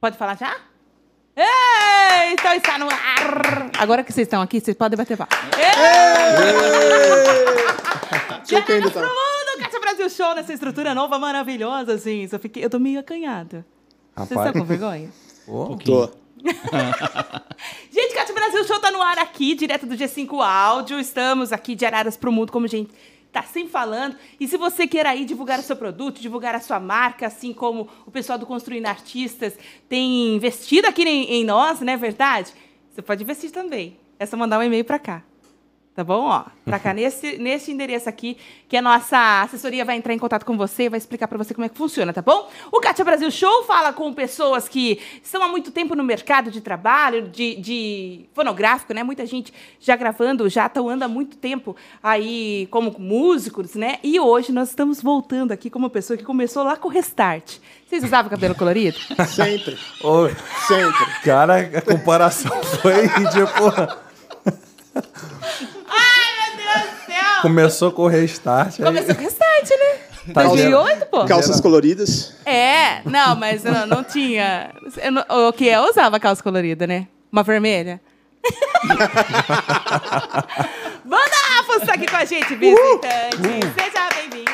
Pode falar já? Ei, então está no ar. Agora que vocês estão aqui, vocês podem bater palma. Que ainda Pro tá. mundo, Cátia Brasil Show nessa estrutura nova, maravilhosa, assim. Só fiquei, eu tô meio acanhada. Vocês estão com vergonha? Tô. Gente, Cátia Brasil Show tá no ar aqui, direto do G5 Áudio. Estamos aqui de Araras pro Mundo, como gente tá sempre falando. E se você quer aí divulgar o seu produto, divulgar a sua marca, assim como o pessoal do Construindo Artistas tem investido aqui em, em nós, não é verdade? Você pode investir também. É só mandar um e-mail para cá. Tá bom? Ó, pra cá, nesse, nesse endereço aqui, que a nossa assessoria vai entrar em contato com você e vai explicar pra você como é que funciona, tá bom? O Kátia Brasil Show fala com pessoas que estão há muito tempo no mercado de trabalho, de, de fonográfico, né? Muita gente já gravando, já atuando há muito tempo aí como músicos, né? E hoje nós estamos voltando aqui com uma pessoa que começou lá com o Restart. Vocês usavam cabelo colorido? Sempre. Oi. Sempre. Cara, a comparação foi tipo. Ai, meu Deus do céu! Começou com o restart. aí- Começou com o Restart, né? Tá 2008, pô. Calças coloridas. É, não, mas eu não, não tinha. eu não- o que eu usava calça colorida, né? Uma vermelha. Banda Afos tá aqui com a gente, visitante. Seja bem-vindo.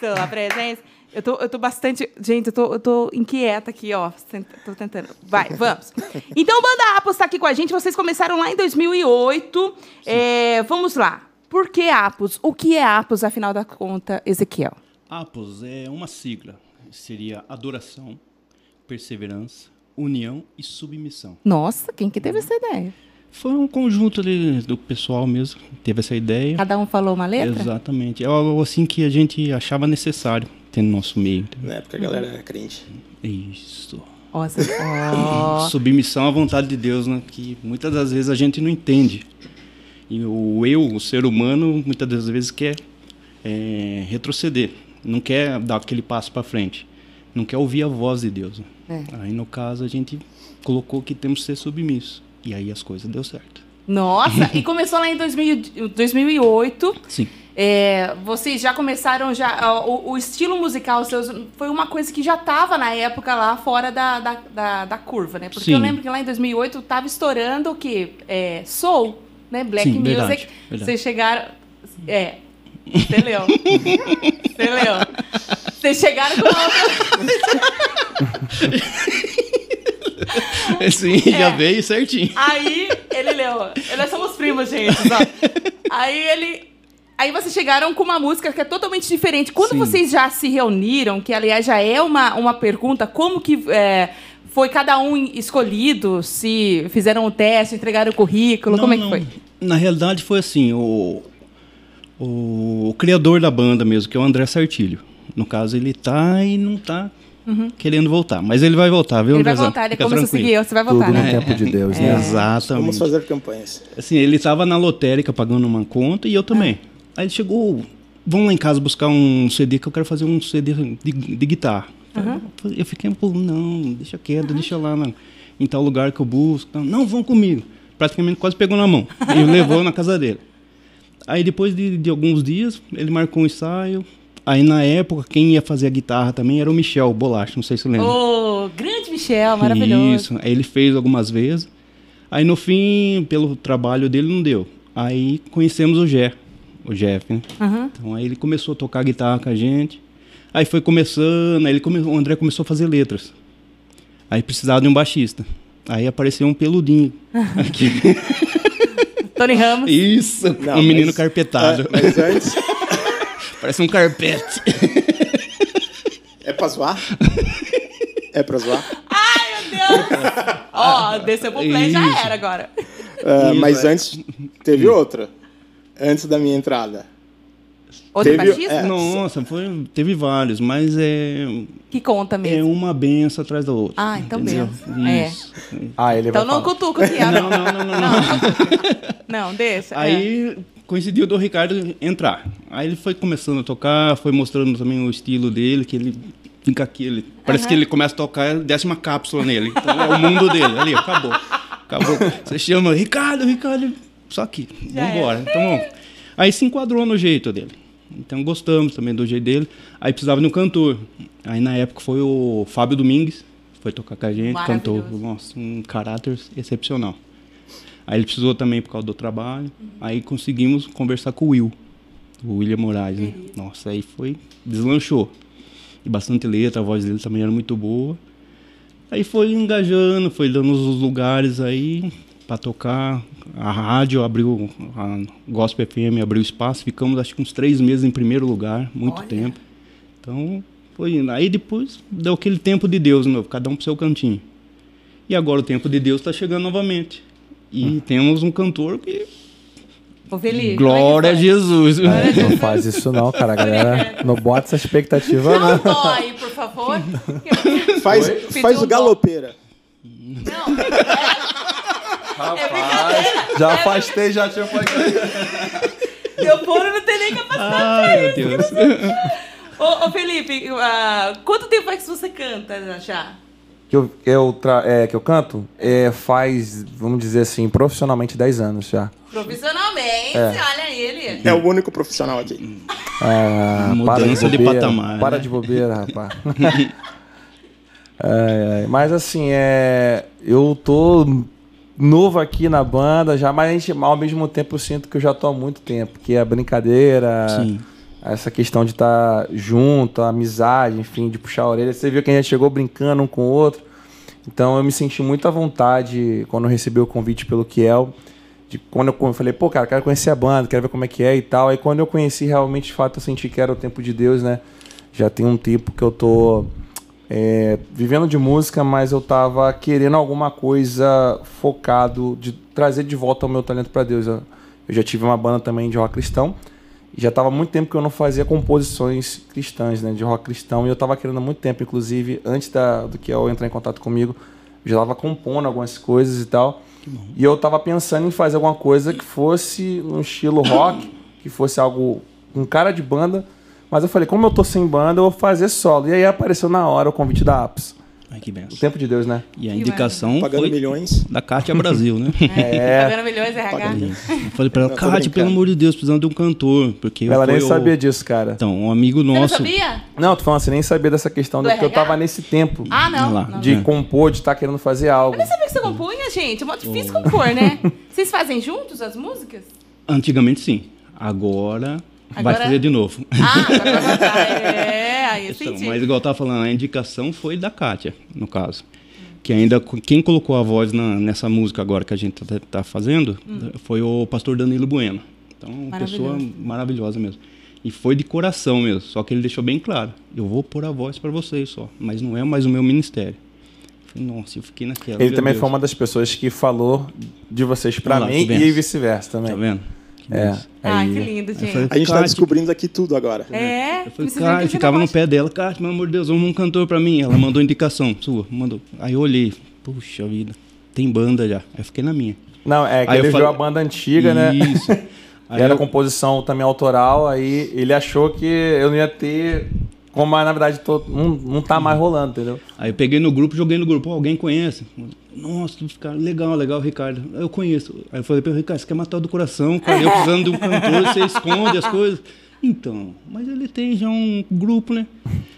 Sua presença. Eu tô, eu tô bastante. Gente, eu tô, eu tô inquieta aqui, ó. Tô tentando. Vai, vamos. Então, Banda Apos tá aqui com a gente. Vocês começaram lá em 2008. É, vamos lá. Por que Apos? O que é Apos, afinal da conta, Ezequiel? APOS é uma sigla. Seria adoração, perseverança, união e submissão. Nossa, quem que teve essa ideia? Foi um conjunto ali do pessoal mesmo que teve essa ideia. Cada um falou uma letra? Exatamente. É algo assim que a gente achava necessário ter no nosso meio. Na época a galera era crente. Isso. Nossa, ó. Submissão à vontade de Deus, né? Que muitas das vezes a gente não entende. E o eu, o ser humano, muitas das vezes quer é, retroceder. Não quer dar aquele passo para frente. Não quer ouvir a voz de Deus. né? É. Aí, no caso, a gente colocou que temos que ser submissos. E aí as coisas deu certo. Nossa, e começou lá em 2000, 2008. Sim. É, vocês já começaram já o, o estilo musical seus foi uma coisa que já estava na época lá fora da, da, da, da curva, né? Porque eu Sim. lembro que lá em 2008 estava estourando o que é, soul, né? Black Sim, music. verdade, verdade. Vocês chegaram, é, você leu, você leu. Vocês chegaram com uma Sim, já veio certinho. Aí ele leu. Nós somos primos, gente. Só. Aí ele. Aí vocês chegaram com uma música que é totalmente diferente. Quando Sim. vocês já se reuniram, que aliás já é uma, uma pergunta, como que é, foi cada um escolhido? Se fizeram o teste, entregaram o currículo, como é que não. foi? Na realidade foi assim, o, o, criador da banda mesmo, que é o André Sartilho. No caso, ele tá e não tá querendo voltar. Mas ele vai voltar, viu, Uhum. Ele vai voltar, ele é se tranquilo. seguir, você vai Tudo voltar, no né? tempo de Deus, É, né? Exatamente. Vamos fazer campanhas. Assim, ele estava na lotérica pagando uma conta e eu também. Aí ele chegou, vamos lá em casa buscar um CD que eu quero fazer um CD de, de guitarra. Eu fiquei, pô, não, deixa quieto, deixa lá na- em tal lugar que eu busco. Não, vão comigo. Praticamente quase pegou na mão e levou na casa dele. Aí depois de, de alguns dias, ele marcou um ensaio. Aí na época, quem ia fazer a guitarra também era o Michel Bolacha, não sei se você lembra. Ô, grande Michel, maravilhoso. Isso. Aí ele fez algumas vezes. Aí no fim, pelo trabalho dele, não deu. Aí conhecemos o Jé, o Jeff, né? Uhum. Então aí ele começou a tocar guitarra com a gente. Aí foi começando, aí ele come... o André começou a fazer letras. Aí precisava de um baixista. Aí apareceu um peludinho aqui. Tony Ramos. Isso, Não, um menino mas- carpetado. É, mas antes, Parece um carpete. é pra zoar? É pra zoar? Ai, meu Deus. Ó, desceu pro play, já era agora. Ah, Isso, mas é. antes, teve outra. Antes da minha entrada. Outro Teve- é. Nossa, foi, teve vários, mas é, Que conta é mesmo. uma benção atrás da outra. Ah, então entendeu? benção. É. Ah, ele Então vai não falar. cutuca aqui, ah, não. Não, não, não, não. Não, deixa. é. Aí coincidiu do Ricardo entrar. Aí ele foi começando a tocar, foi mostrando também o estilo dele, que ele fica aqui, ele, parece que ele começa a tocar, desce uma cápsula nele. Então é o mundo dele, ali, acabou. Acabou. Você chama Ricardo, Ricardo, só aqui, Já vambora. Então, bom. Aí se enquadrou no jeito dele. Então gostamos também do jeito dele. Aí precisava de um cantor. Aí na época foi o Fábio Domingues, foi tocar com a gente, cantou, nossa, um caráter excepcional. Aí ele precisou também por causa do trabalho. Aí conseguimos conversar com o Will, o William Moraes, né? Nossa, aí foi, deslanchou. E bastante letra, a voz dele também era muito boa. Aí foi engajando, foi dando os lugares aí para tocar. A rádio abriu, a Gospel FM abriu espaço, ficamos acho que uns três meses em primeiro lugar, muito Olha. tempo. Então, foi indo. Aí depois deu aquele tempo de Deus, meu, cada um pro seu cantinho. E agora o tempo de Deus está chegando novamente. E temos um cantor que. Ô, Felipe. Glória a Jesus! Não faz isso não, cara. A galera não bota essa expectativa, Não não. dói, por favor. Faz, faz o galopeira. Não. Rapaz, já afastei, já tinha falado. Meu fone não tem nem capacidade. Ai, meu Deus. Ô, ô, Felipe, ah, quanto tempo faz que você canta já? Que eu, eu tra- é, que eu canto é, faz, vamos dizer assim, profissionalmente 10 anos já. Profissionalmente, É. olha ele. É o único profissional aqui. Ah, Mudança de bobeira, patamar, Para né? de bobeira, rapaz. Ai. Mas assim, é, eu tô novo aqui na banda já, mas a gente, ao mesmo tempo eu sinto que eu já tô há muito tempo, que é a brincadeira, Sim. essa questão de estar junto, a amizade, enfim, de puxar a orelha. Você viu que a gente chegou brincando um com o outro. Então eu me senti muito à vontade quando eu recebi o convite pelo Kiel. De quando eu falei, pô, cara, quero conhecer a banda, quero ver como é que é e tal. Aí quando eu conheci, realmente, de fato, eu senti que era o tempo de Deus, né? Já tem um tempo que eu tô é, vivendo de música, mas eu tava querendo alguma coisa focado de trazer de volta o meu talento para Deus. Eu, eu já tive uma banda também de rock cristão. E já tava muito tempo que eu não fazia composições cristãs, né? De rock cristão. E eu tava querendo há muito tempo, inclusive, antes da, do que eu entrar em contato comigo, eu já tava compondo algumas coisas e tal. E eu tava pensando em fazer alguma coisa que fosse no estilo rock, que fosse algo com cara de banda. Mas eu falei, como eu tô sem banda, eu vou fazer solo. E aí apareceu na hora o convite da Apps. Ai, que O benção. tempo de Deus, né? E a indicação Pagando foi milhões. da Kátia Brasil, né? É. Pagando milhões RH. Pagando. Eu falei pra ela, Kátia, brincando. pelo amor de Deus, precisando de um cantor. Porque Ela nem o- sabia disso, cara. Então, um amigo Você não nosso. sabia? Não, tô falando assim, nem sabia dessa questão, Do porque eu RH? tava nesse tempo Ah, não. Lá. não. de É. compor, de estar querendo fazer algo. Eu nem sabia que você compunha, gente. É muito difícil compor, né? Vocês fazem juntos as músicas? Antigamente sim. Agora, Agora- vai fazer de novo. Ah, agora vai. É, aí eu Então, senti. mas igual eu tava falando, a indicação foi da Kátia, no caso. Que ainda quem colocou a voz na- nessa música agora que a gente tá, tá fazendo foi o pastor Danilo Bueno. Então, uma pessoa maravilhosa mesmo. E foi de coração mesmo, só que ele deixou bem claro: eu vou pôr a voz para vocês só, mas não é mais o meu ministério. Eu falei, Nossa, eu fiquei naquela. Ele também Deus. foi uma das pessoas que falou de vocês lá, mim e vice-versa também. Tá vendo? É. Ai, aí- que lindo, gente. falei, A gente tá descobrindo aqui tudo agora. É, Eu falei, cara, de ficava no pé dela, cara, pelo amor de Deus, vamos um cantor pra mim. Ela mandou indicação sua, mandou. Aí eu olhei, puxa vida, tem banda já. Aí eu fiquei na minha. Não, é que Aí eu ele falei- viu a banda antiga, né? Isso. Aí Era eu- composição também autoral, aí ele achou que eu não ia ter. Como mas, na verdade tô, não, não tá mais rolando, entendeu? Aí eu peguei no grupo, joguei no grupo, "Ó, alguém conhece? Nossa, tu fica legal, legal, Ricardo. Eu conheço. Aí eu falei pra ele, Ricardo, você quer matar do coração, cara. Eu precisando de um cantor, você esconde as coisas. Então, mas ele tem já um grupo, né?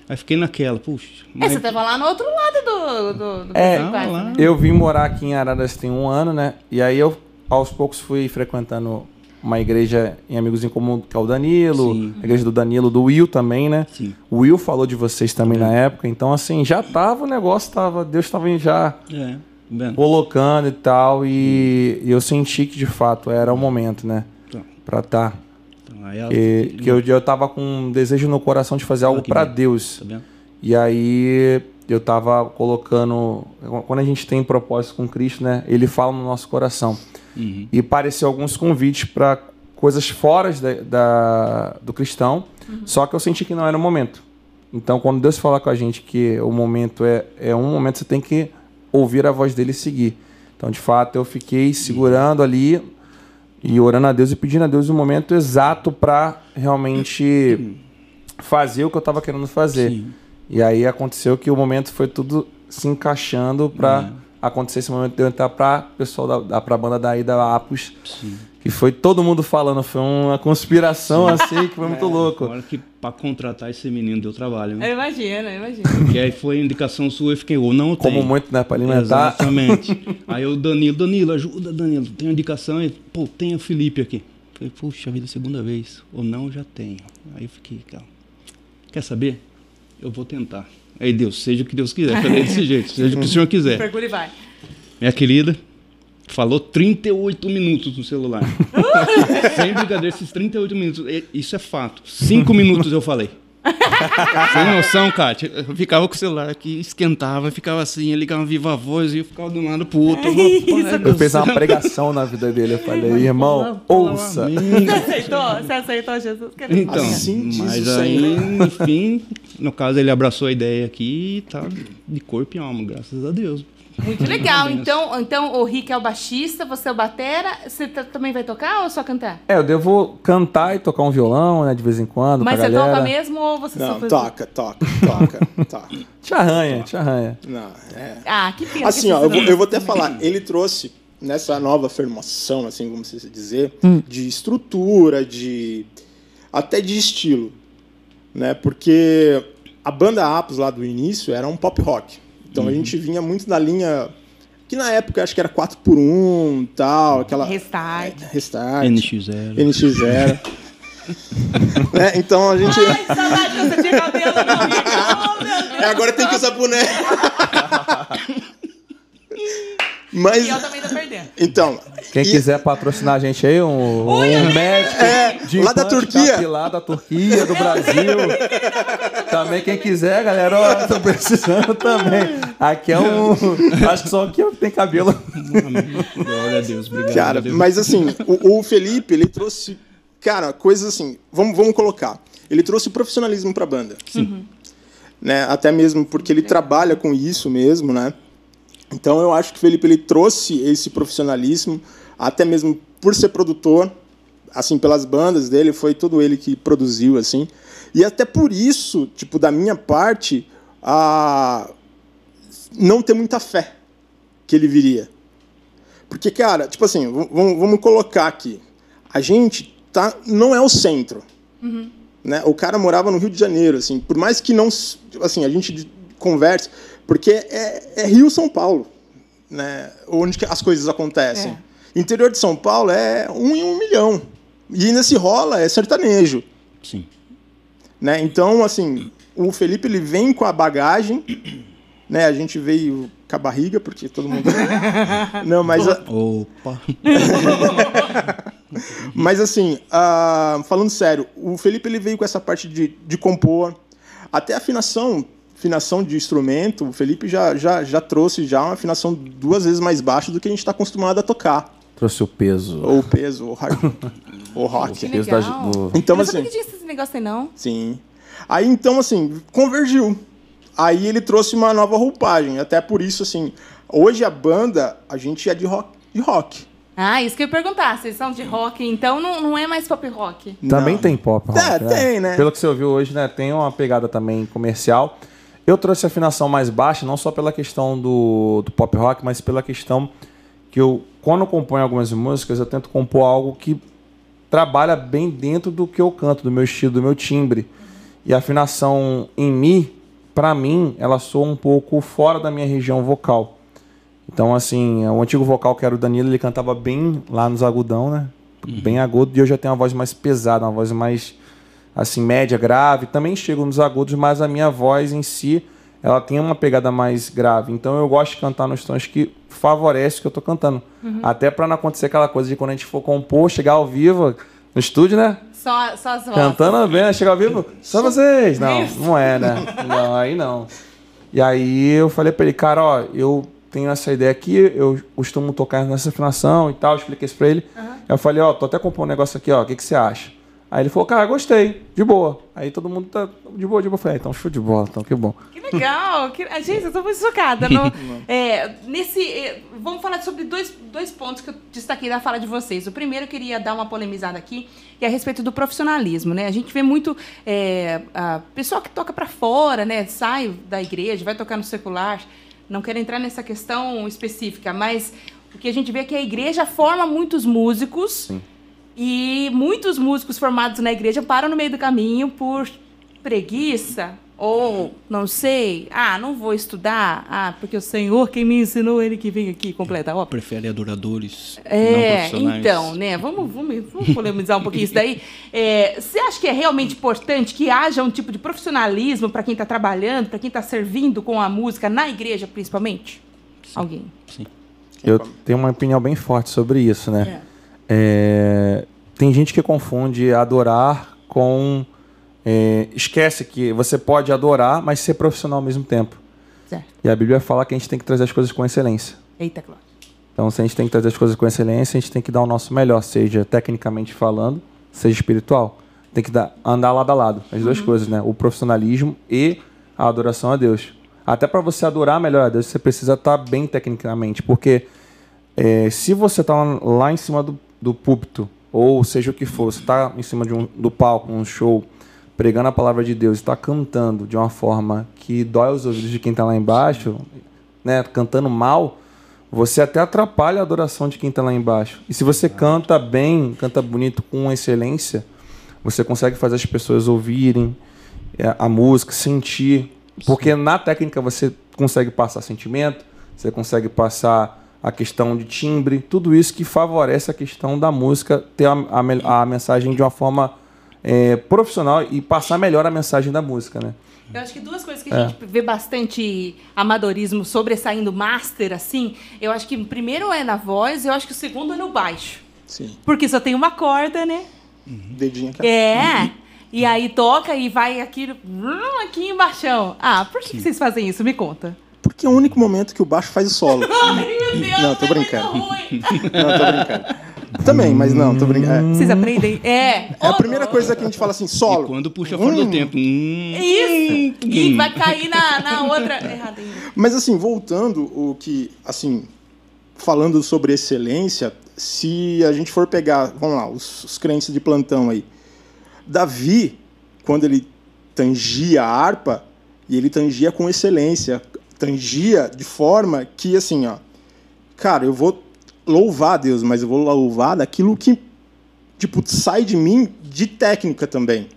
Aí fiquei naquela, puxa. É, Mas... você tava lá no outro lado do, do, do É, quase, né? Eu vim morar aqui em Araras tem um ano, né? E aí eu, aos poucos, fui frequentando uma igreja em Amigos em Comum, que é o Danilo, Sim. a igreja do Danilo, do Will também, né? Sim. O Will falou de vocês também na época, então assim, já tava o negócio, tava, Deus tava já É, vendo? colocando e tal, e, eu senti que de fato era o momento, né? Então, Pra tá. então, ela- Que, que eu, eu tava com um desejo no coração de fazer algo bem. Deus. Tá vendo? E aí eu tava colocando. Quando a gente tem propósito com Cristo, né? Ele fala no nosso coração. Uhum. E apareceu alguns convites para coisas fora da, da- do cristão, só que eu senti que não era o momento. Então, quando Deus fala com a gente que o momento é, é um momento, você tem que ouvir a voz dele e seguir. Então, de fato, eu fiquei segurando ali e orando a Deus e pedindo a Deus o momento exato para realmente fazer o que eu estava querendo fazer. Sim. E aí aconteceu que o momento foi tudo se encaixando para acontecer esse momento de eu entrar para pessoal da, da pra banda daí da Apos, Sim. Que foi todo mundo falando, foi uma conspiração assim, que foi muito louco. Agora que pra contratar esse menino deu trabalho, né? Eu imagino, eu imagino. E aí foi indicação sua e fiquei, ou não Como tem. muito, né, pra alimentar. Exatamente. aí o Danilo, Danilo, ajuda, Danilo. Tem uma indicação aí, pô, tem o Felipe aqui. Falei, puxa vida, segunda vez. Ou não, já tenho. Aí eu fiquei, cara, quer saber? Eu vou tentar. Aí Deus, seja o que Deus quiser. Falei desse jeito, seja o que o senhor quiser. Mergulho e vai. Minha querida, falou 38 minutos no celular. Sem brincadeira, esses 38 minutos. Isso é fato. Cinco minutos eu falei. Sem noção, Kátia. Eu ficava com o celular aqui, esquentava, ficava assim, eu ligava viva voz e eu ficava de um lado pro outro. Eu, Isso, Eu fiz uma pregação na vida dele. Eu falei, irmão, ouça. Você aceitou? Você aceitou Jesus? Querido? Então, Assim mas aí, Senhor. enfim, no caso ele abraçou a ideia aqui e tá de corpo e alma, graças a Deus. Muito legal. Então, então, o Rick é o baixista, você é o batera. Você também vai tocar ou só cantar? É, eu devo cantar e tocar um violão, né, de vez em quando, Mas você galera. toca mesmo ou você só Não, faz... toca, toca, toca, toca. Te arranha, te arranha. Não, é. Ah, que pena. Assim, que ó, eu vou, eu vou até falar, ele trouxe nessa nova formação, assim, vamos dizer, de estrutura, de até de estilo, né? Porque a banda Apos lá do início era um pop rock. Então a gente vinha muito da linha que na época acho que era 4 por 1 tal, aquela Restart. Restart, NX0. NX0. né? Então a gente Ai, saudade que você tinha cabelo, não. Oh, meu Deus. É, agora tem que usar boné. Mas E eu também tô perdendo. então, Quem e- quiser patrocinar a gente aí, um, um médico É, de lá da Turquia. capilar da Turquia, do Brasil. também quem quiser, galera, ó, tô precisando também. Aqui é um... Acho que só aqui tem cabelo. Glória a Deus, obrigado. Cara, Deus. mas assim, o, o Felipe, ele trouxe, cara, coisas assim, vamos, vamos colocar. Ele trouxe profissionalismo pra banda. Sim. Né? Até mesmo porque ele trabalha com isso mesmo, né? Então eu acho que o Felipe ele trouxe esse profissionalismo, até mesmo por ser produtor, assim, pelas bandas dele, foi todo ele que produziu, assim. E até por isso, tipo, da minha parte, a não ter muita fé que ele viria. Porque, cara, tipo assim, vamos, vamos colocar aqui. A gente tá, não é o centro. Né? O cara morava no Rio de Janeiro, assim, por mais que não, s- assim, a gente converse, porque é, é Rio São Paulo, né? Onde que as coisas acontecem. Interior de São Paulo é um em um milhão. E ainda se rola, é sertanejo. Sim. Né? Então, assim, o Felipe ele vem com a bagagem, né? A gente veio com a barriga, porque todo mundo. Não, mas, a- Opa. mas assim, ah, falando sério, o Felipe ele veio com essa parte de, de compor, até afinação, afinação de instrumento, o Felipe já, já, já trouxe já uma afinação duas vezes mais baixa do que a gente está acostumado a tocar. Trouxe o peso. Ou o peso, ou o rock. ou rock. Que peso da- Então, eu não sabia assim- que tinha esse negócio aí, não. Sim. Aí então, assim, convergiu. Aí ele trouxe uma nova roupagem. Até por isso, assim, hoje a banda, a gente é de rock. De rock. Ah, isso que eu ia perguntar. Vocês são de rock, então não, não é mais pop rock. Também Não. tem pop rock, É, tem, né? Pelo que você ouviu hoje, né? Tem uma pegada também comercial. Eu trouxe a afinação mais baixa, não só pela questão do, do pop rock, mas pela questão que eu, quando eu componho algumas músicas, eu tento compor algo que trabalha bem dentro do que eu canto, do meu estilo, do meu timbre. E a afinação em mi, pra mim, ela soa um pouco fora da minha região vocal. Então, assim, o antigo vocal que era o Danilo, ele cantava bem lá nos agudão, né? Bem agudo, e eu já tenho uma voz mais pesada, uma voz mais, assim, média, grave. Também chego nos agudos, mas a minha voz em si, ela tem uma pegada mais grave. Então, eu gosto de cantar nos tons que favorecem o que eu tô cantando. Até pra não acontecer aquela coisa de quando a gente for compor, chegar ao vivo, no estúdio, né? Só, só as vozes. Cantando bem, né? chegar ao vivo, só vocês. Não, não é, né? Não, aí não. E aí eu falei pra ele, cara, ó, eu tenho essa ideia aqui, eu costumo tocar nessa afinação e tal, expliquei isso pra ele. Eu falei, ó, tô até compondo um negócio aqui, ó, o que, que você acha? Aí ele falou, cara, gostei, de boa. Aí todo mundo tá de boa, de boa. Eu falei, ah, então show de bola, então que bom. Que legal! Que... ah, Gente, eu tô muito chocada. No, é, nesse, é, vamos falar sobre dois, dois pontos que eu destaquei da fala de vocês. O primeiro, eu queria dar uma polemizada aqui, que é a respeito do profissionalismo. Né? A gente vê muito é, a pessoal que toca para fora, né? sai da igreja, vai tocar no secular. Não quero entrar nessa questão específica, mas o que a gente vê é que a igreja forma muitos músicos E muitos músicos formados na igreja param no meio do caminho por preguiça ou não sei, ah, não vou estudar, ah, porque o Senhor quem me ensinou, ele que vem aqui completa a obra. Prefere adoradores não É, profissionais. então, né? Vamos, vamos, vamos polemizar um pouquinho isso daí. É, você acha que é realmente importante que haja um tipo de profissionalismo para quem está trabalhando, para quem está servindo com a música na igreja, principalmente? Alguém? Sim. Eu tenho uma opinião bem forte sobre isso, né? É, tem gente que confunde adorar com. é, esquece que você pode adorar, mas ser profissional ao mesmo tempo. Certo. E a Bíblia fala que a gente tem que trazer as coisas com excelência. Eita, Cláudio. Então, se a gente tem que trazer as coisas com excelência, a gente tem que dar o nosso melhor, seja tecnicamente falando, seja espiritual. Tem que dar, andar lado a lado, as duas coisas, né? O profissionalismo e a adoração a Deus. Até para você adorar melhor a Deus, você precisa estar bem tecnicamente, porque é, se você está lá em cima do, do púlpito, ou seja o que for, você está em cima de um, do palco, um show, pregando a palavra de Deus, está cantando de uma forma que dói os ouvidos de quem está lá embaixo, né, cantando mal, você até atrapalha a adoração de quem está lá embaixo. E se você canta bem, canta bonito, com excelência, você consegue fazer as pessoas ouvirem é, a música, sentir. Porque na técnica você consegue passar sentimento, você consegue passar a questão de timbre, tudo isso que favorece a questão da música ter a, a a mensagem de uma forma é, profissional e passar melhor a mensagem da música, né? Eu acho que duas coisas que a gente vê bastante amadorismo sobressaindo master, assim, eu acho que o primeiro é na voz, eu acho que o segundo é no baixo. Sim. Porque só tem uma corda, né? Dedinho aqui. É. E aí toca e vai aqui, aqui embaixo. Ah, por que, que vocês fazem isso? Me conta. Porque é o único momento que o baixo faz o solo. Ai, meu Deus, Não, tô é muito brincando. ruim. Não, tô brincando. Também, mas não, tô brincando. É. Vocês aprendem? É. É a primeira coisa que a gente fala assim, E solo. quando puxa fora do Hum. tempo. Hum, Isso! E vai cair na, na outra. Errado. Mas assim, voltando o que, assim, falando sobre excelência, se a gente for pegar, vamos lá, os, os crentes de plantão aí. Davi, quando ele tangia a harpa, e ele tangia com excelência, tangia de forma que, assim, ó, cara, eu vou louvar Deus, mas eu vou louvar daquilo que, tipo, sai de mim de técnica também.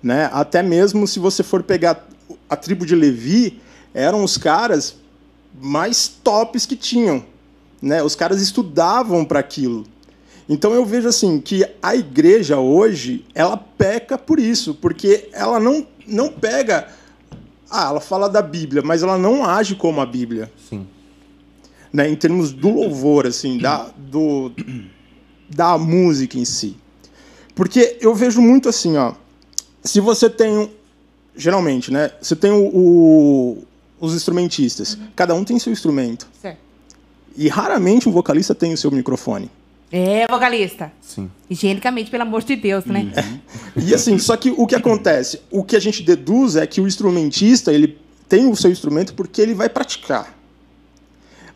Né? Até mesmo se você for pegar a tribo de Levi, eram os caras mais tops que tinham. Né? Os caras estudavam para aquilo. Então eu vejo assim que a igreja hoje ela peca por isso, porque ela não, não pega. Ah, ela fala da Bíblia, mas ela não age como a Bíblia Sim. né, em termos do louvor, assim, da, do, da música em si. Porque eu vejo muito assim, ó, se você tem, geralmente, né, você tem o, o- os instrumentistas, cada um tem seu instrumento, Certo. e raramente um vocalista tem o seu microfone. É, vocalista. Sim. Higienicamente, pelo amor de Deus, né? E assim, só que o que acontece? O que a gente deduz é que o instrumentista, ele tem o seu instrumento porque ele vai praticar.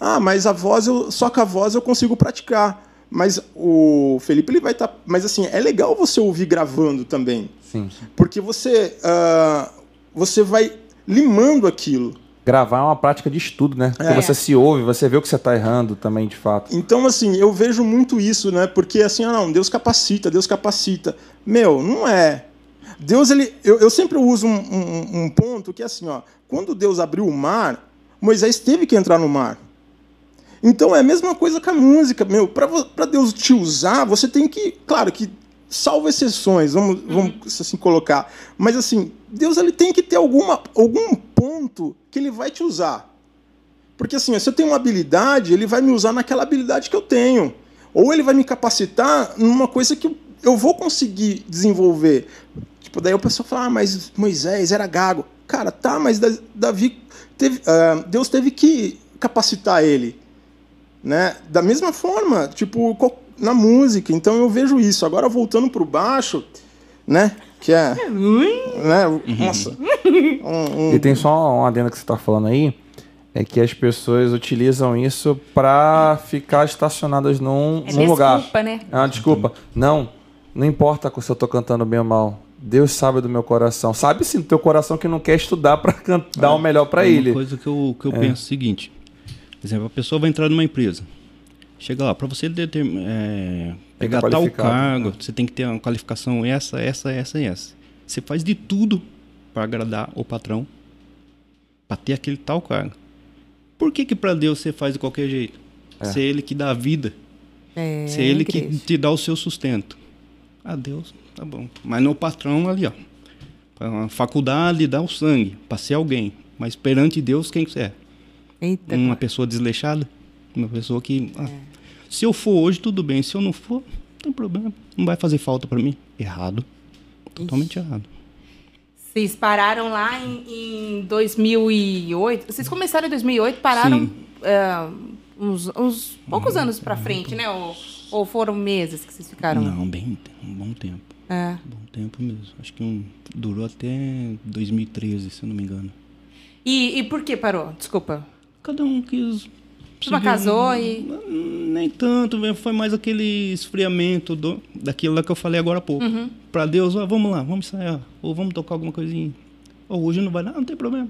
Ah, mas a voz, eu, só com a voz eu consigo praticar. Mas o Felipe, ele vai estar. mas assim, é legal você ouvir gravando também. Sim. Porque você, ah, você vai limando aquilo. Gravar é uma prática de estudo, né? Porque É. você se ouve, você vê o que você está errando também, de fato. Então, assim, eu vejo muito isso, né? Porque assim, ah, não, Deus capacita, Deus capacita. Meu, não é. Deus, ele. Eu, eu sempre uso um, um- um ponto que é assim, ó. Quando Deus abriu o mar, Moisés teve que entrar no mar. Então é a mesma coisa com a música, meu. Para Deus te usar, você tem que. Claro que. Salvo exceções, vamos, vamos assim colocar. Mas assim, Deus ele tem que ter alguma, algum ponto que ele vai te usar. Porque assim, se eu tenho uma habilidade, ele vai me usar naquela habilidade que eu tenho. Ou ele vai me capacitar numa coisa que eu- vou conseguir desenvolver. Tipo, daí o pessoal fala, ah, mas Moisés era gago. Cara, tá, mas Da- Davi teve, ah, Deus teve que capacitar ele. Né? Da mesma forma, tipo, na música. Então eu vejo isso. Agora voltando pro baixo, né? Que é. Né? Nossa. Um- um- E tem só uma adenda que você está falando aí, é que as pessoas utilizam isso para ficar estacionadas num, É num lugar. desculpa, né? É uma desculpa. Não, não importa se eu tô cantando bem ou mal. Deus sabe do meu coração. Sabe sim do teu coração que não quer estudar para dar o melhor para É ele. Uma coisa que eu, que eu penso é o seguinte: por exemplo, a pessoa vai entrar numa empresa, Chega lá, para você é, pegar tal qualificar, cargo, né? você tem que ter uma qualificação essa, essa, essa e essa. Você faz de tudo para agradar o patrão, para ter aquele tal cargo. Por que que para Deus você faz de qualquer jeito? É. Se é Ele que dá a vida, É, se é Ele que te dá o seu sustento. Ah, Deus, tá bom. Mas no patrão ali, ó. A faculdade dá o sangue para ser alguém. Mas perante Deus, quem é? Eita, Uma pessoa desleixada? Uma pessoa que. ah, Se eu for hoje, tudo bem. Se eu não for, não tem problema. Não vai fazer falta para mim. Errado. Totalmente errado. Vocês pararam lá em, em 2008. Vocês começaram em 2008, pararam é, uns, uns poucos anos pra frente, né? Ou, ou foram meses que vocês ficaram? Não, bem, um bom tempo. É. Bom tempo mesmo. Acho que um, durou até 2013, se eu não me engano. E, e por que parou? Desculpa. Cada um quis. Casou e- Nem tanto, foi mais aquele esfriamento do, daquilo que eu falei agora há pouco. Pra Deus, ó, vamos lá, vamos ensaiar. Ou vamos tocar alguma coisinha. Ou hoje não vai dar, não tem problema.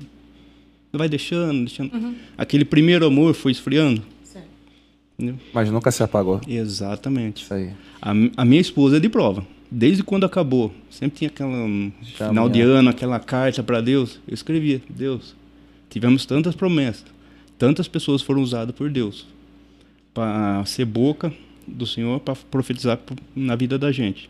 Vai deixando, deixando. Aquele primeiro amor foi esfriando. Certo. entendeu? Mas nunca se apagou. Exatamente. Isso aí. A, a minha esposa é de prova. Desde quando acabou, sempre tinha aquela um, Chama, final de ano, aquela carta para Deus. Eu escrevia: Deus, tivemos tantas promessas, tantas pessoas foram usadas por Deus para ser boca do Senhor para profetizar pro- na vida da gente.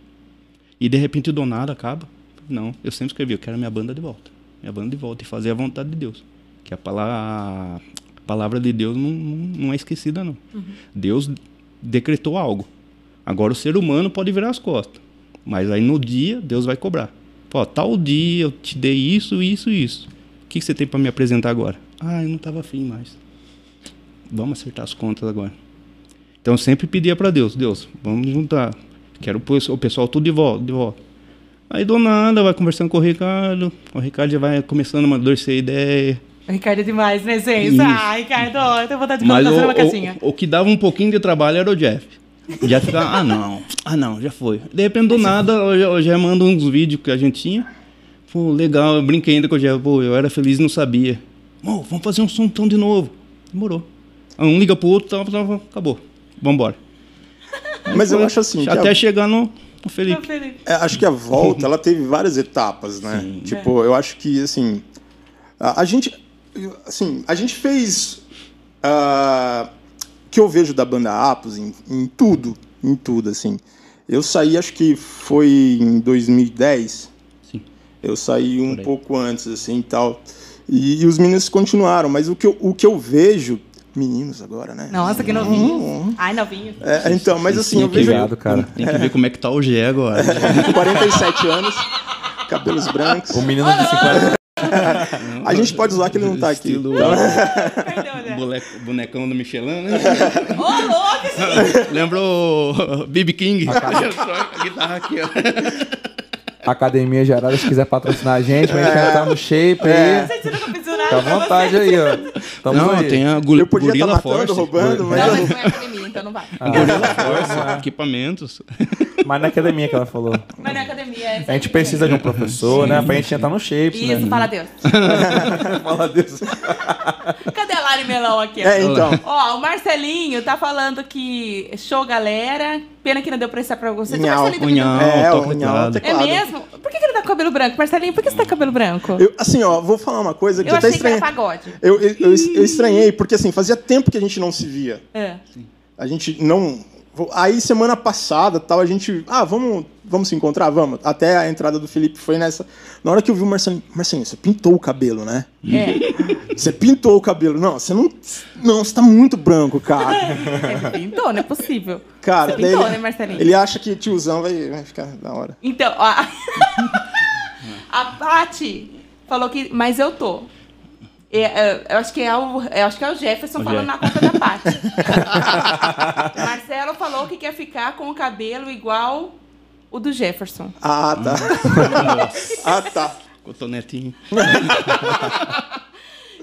E de repente do nada acaba. Não, eu sempre escrevi: eu quero minha banda de volta, minha banda de volta e fazer a vontade de Deus. Que a palavra, a palavra de Deus não, não, é esquecida não. Deus decretou algo. Agora o ser humano pode virar as costas. Mas aí no dia, Deus vai cobrar. Ó, tal dia eu te dei isso, isso e isso. O que, que você tem para me apresentar agora? Ah, eu não tava afim mais. Vamos acertar as contas agora. Então eu sempre pedia para Deus, Deus, vamos juntar. Quero o pessoal tudo de volta, de volta. Aí do nada vai conversando com o Ricardo. O Ricardo já vai começando a amadurecer a ideia. O Ricardo é demais, né, gente? Isso. Ah, Ricardo, eu tenho vontade de colocar você numa caixinha. o, o que dava um pouquinho de trabalho era o Jeff. O Jeff ficava, ah não, ah não, já foi. De repente do nada, eu já, eu já mando uns vídeos que a gente tinha. Pô, legal, eu brinquei ainda com o Jeff, pô, eu era feliz e não sabia. Pô, vamos fazer um som tão de novo. Demorou. Um liga pro outro, tá, tá, acabou. Vambora. Mas eu acho assim, Até a- chegar no, no Felipe. Felipe. É, acho que a volta, ela teve várias etapas, né? Tipo, eu acho que, assim, a, a gente, assim, a gente fez o que eu vejo da banda Apos em, em tudo, em tudo, assim. Eu saí, acho que foi em 2010. Sim. Eu saí um pouco antes, assim, e tal. E, e os meninos continuaram, mas o que eu, o que eu vejo... Meninos agora, né? Nossa, que novinho. Ai, novinho. É, então, mas assim, eu vejo... Obrigado, cara. Tem que ver como é que tá o Gé agora. 47 anos, cabelos brancos. O menino de 50 A gente pode usar que ele não tá aqui. Estilo- Então, né? Bonecão do Michelin, né? Ô, louco, Lembra o B.B. King? a guitarra aqui, ó. Academia Gerada, se quiser patrocinar a gente, pra gente entrar no shape aí. Nada Fica à vontade aí, ó. Tamo Não, aí. tem a gu- eu podia estar Gorila matando, Force. roubando, mas Não, mas não é academia, então não vai. Gorila Force, equipamentos. Mas na academia que ela falou. Mas é academia, é A gente precisa de um professor, né? Pra gente entrar no shape, Isso, né? fala Deus. Fala Deus. Cadê a Lari Melão aqui? É, então. Ó, o Marcelinho tá falando que show, galera. Pena que não deu pra estar pra você. Nhau, Marcelinho não- É, o Unhão, teclado. É mesmo? Por que, que ele tá com cabelo branco? Marcelinho, por que você tá com cabelo branco? Eu, assim, ó, vou falar uma coisa que Eu eu até achei que era estranhei. pagode. Eu, eu, eu, eu estranhei, porque assim, fazia tempo que a gente não se via. É. A gente não. Aí semana passada, tal, a gente. Ah, vamos, vamos se encontrar? Vamos. Até a entrada do Felipe foi nessa. Na hora que eu vi o Marcelinho, Marcelinho, você pintou o cabelo, né? É. Você pintou o cabelo. Não, você não. Não, você tá muito branco, cara. Ele pintou, não é possível. Cara, Você pintou, ele, né, Marcelinho? ele acha que tiozão vai, vai ficar da hora. Então, ó, a Paty falou que. Mas eu tô. É, é, eu, acho que é o, eu acho que é o Jefferson O falando Jeff. na conta da Paty. Marcelo falou que quer ficar com o cabelo igual o do Jefferson. Ah, tá. ah, tá. Cotonetinho.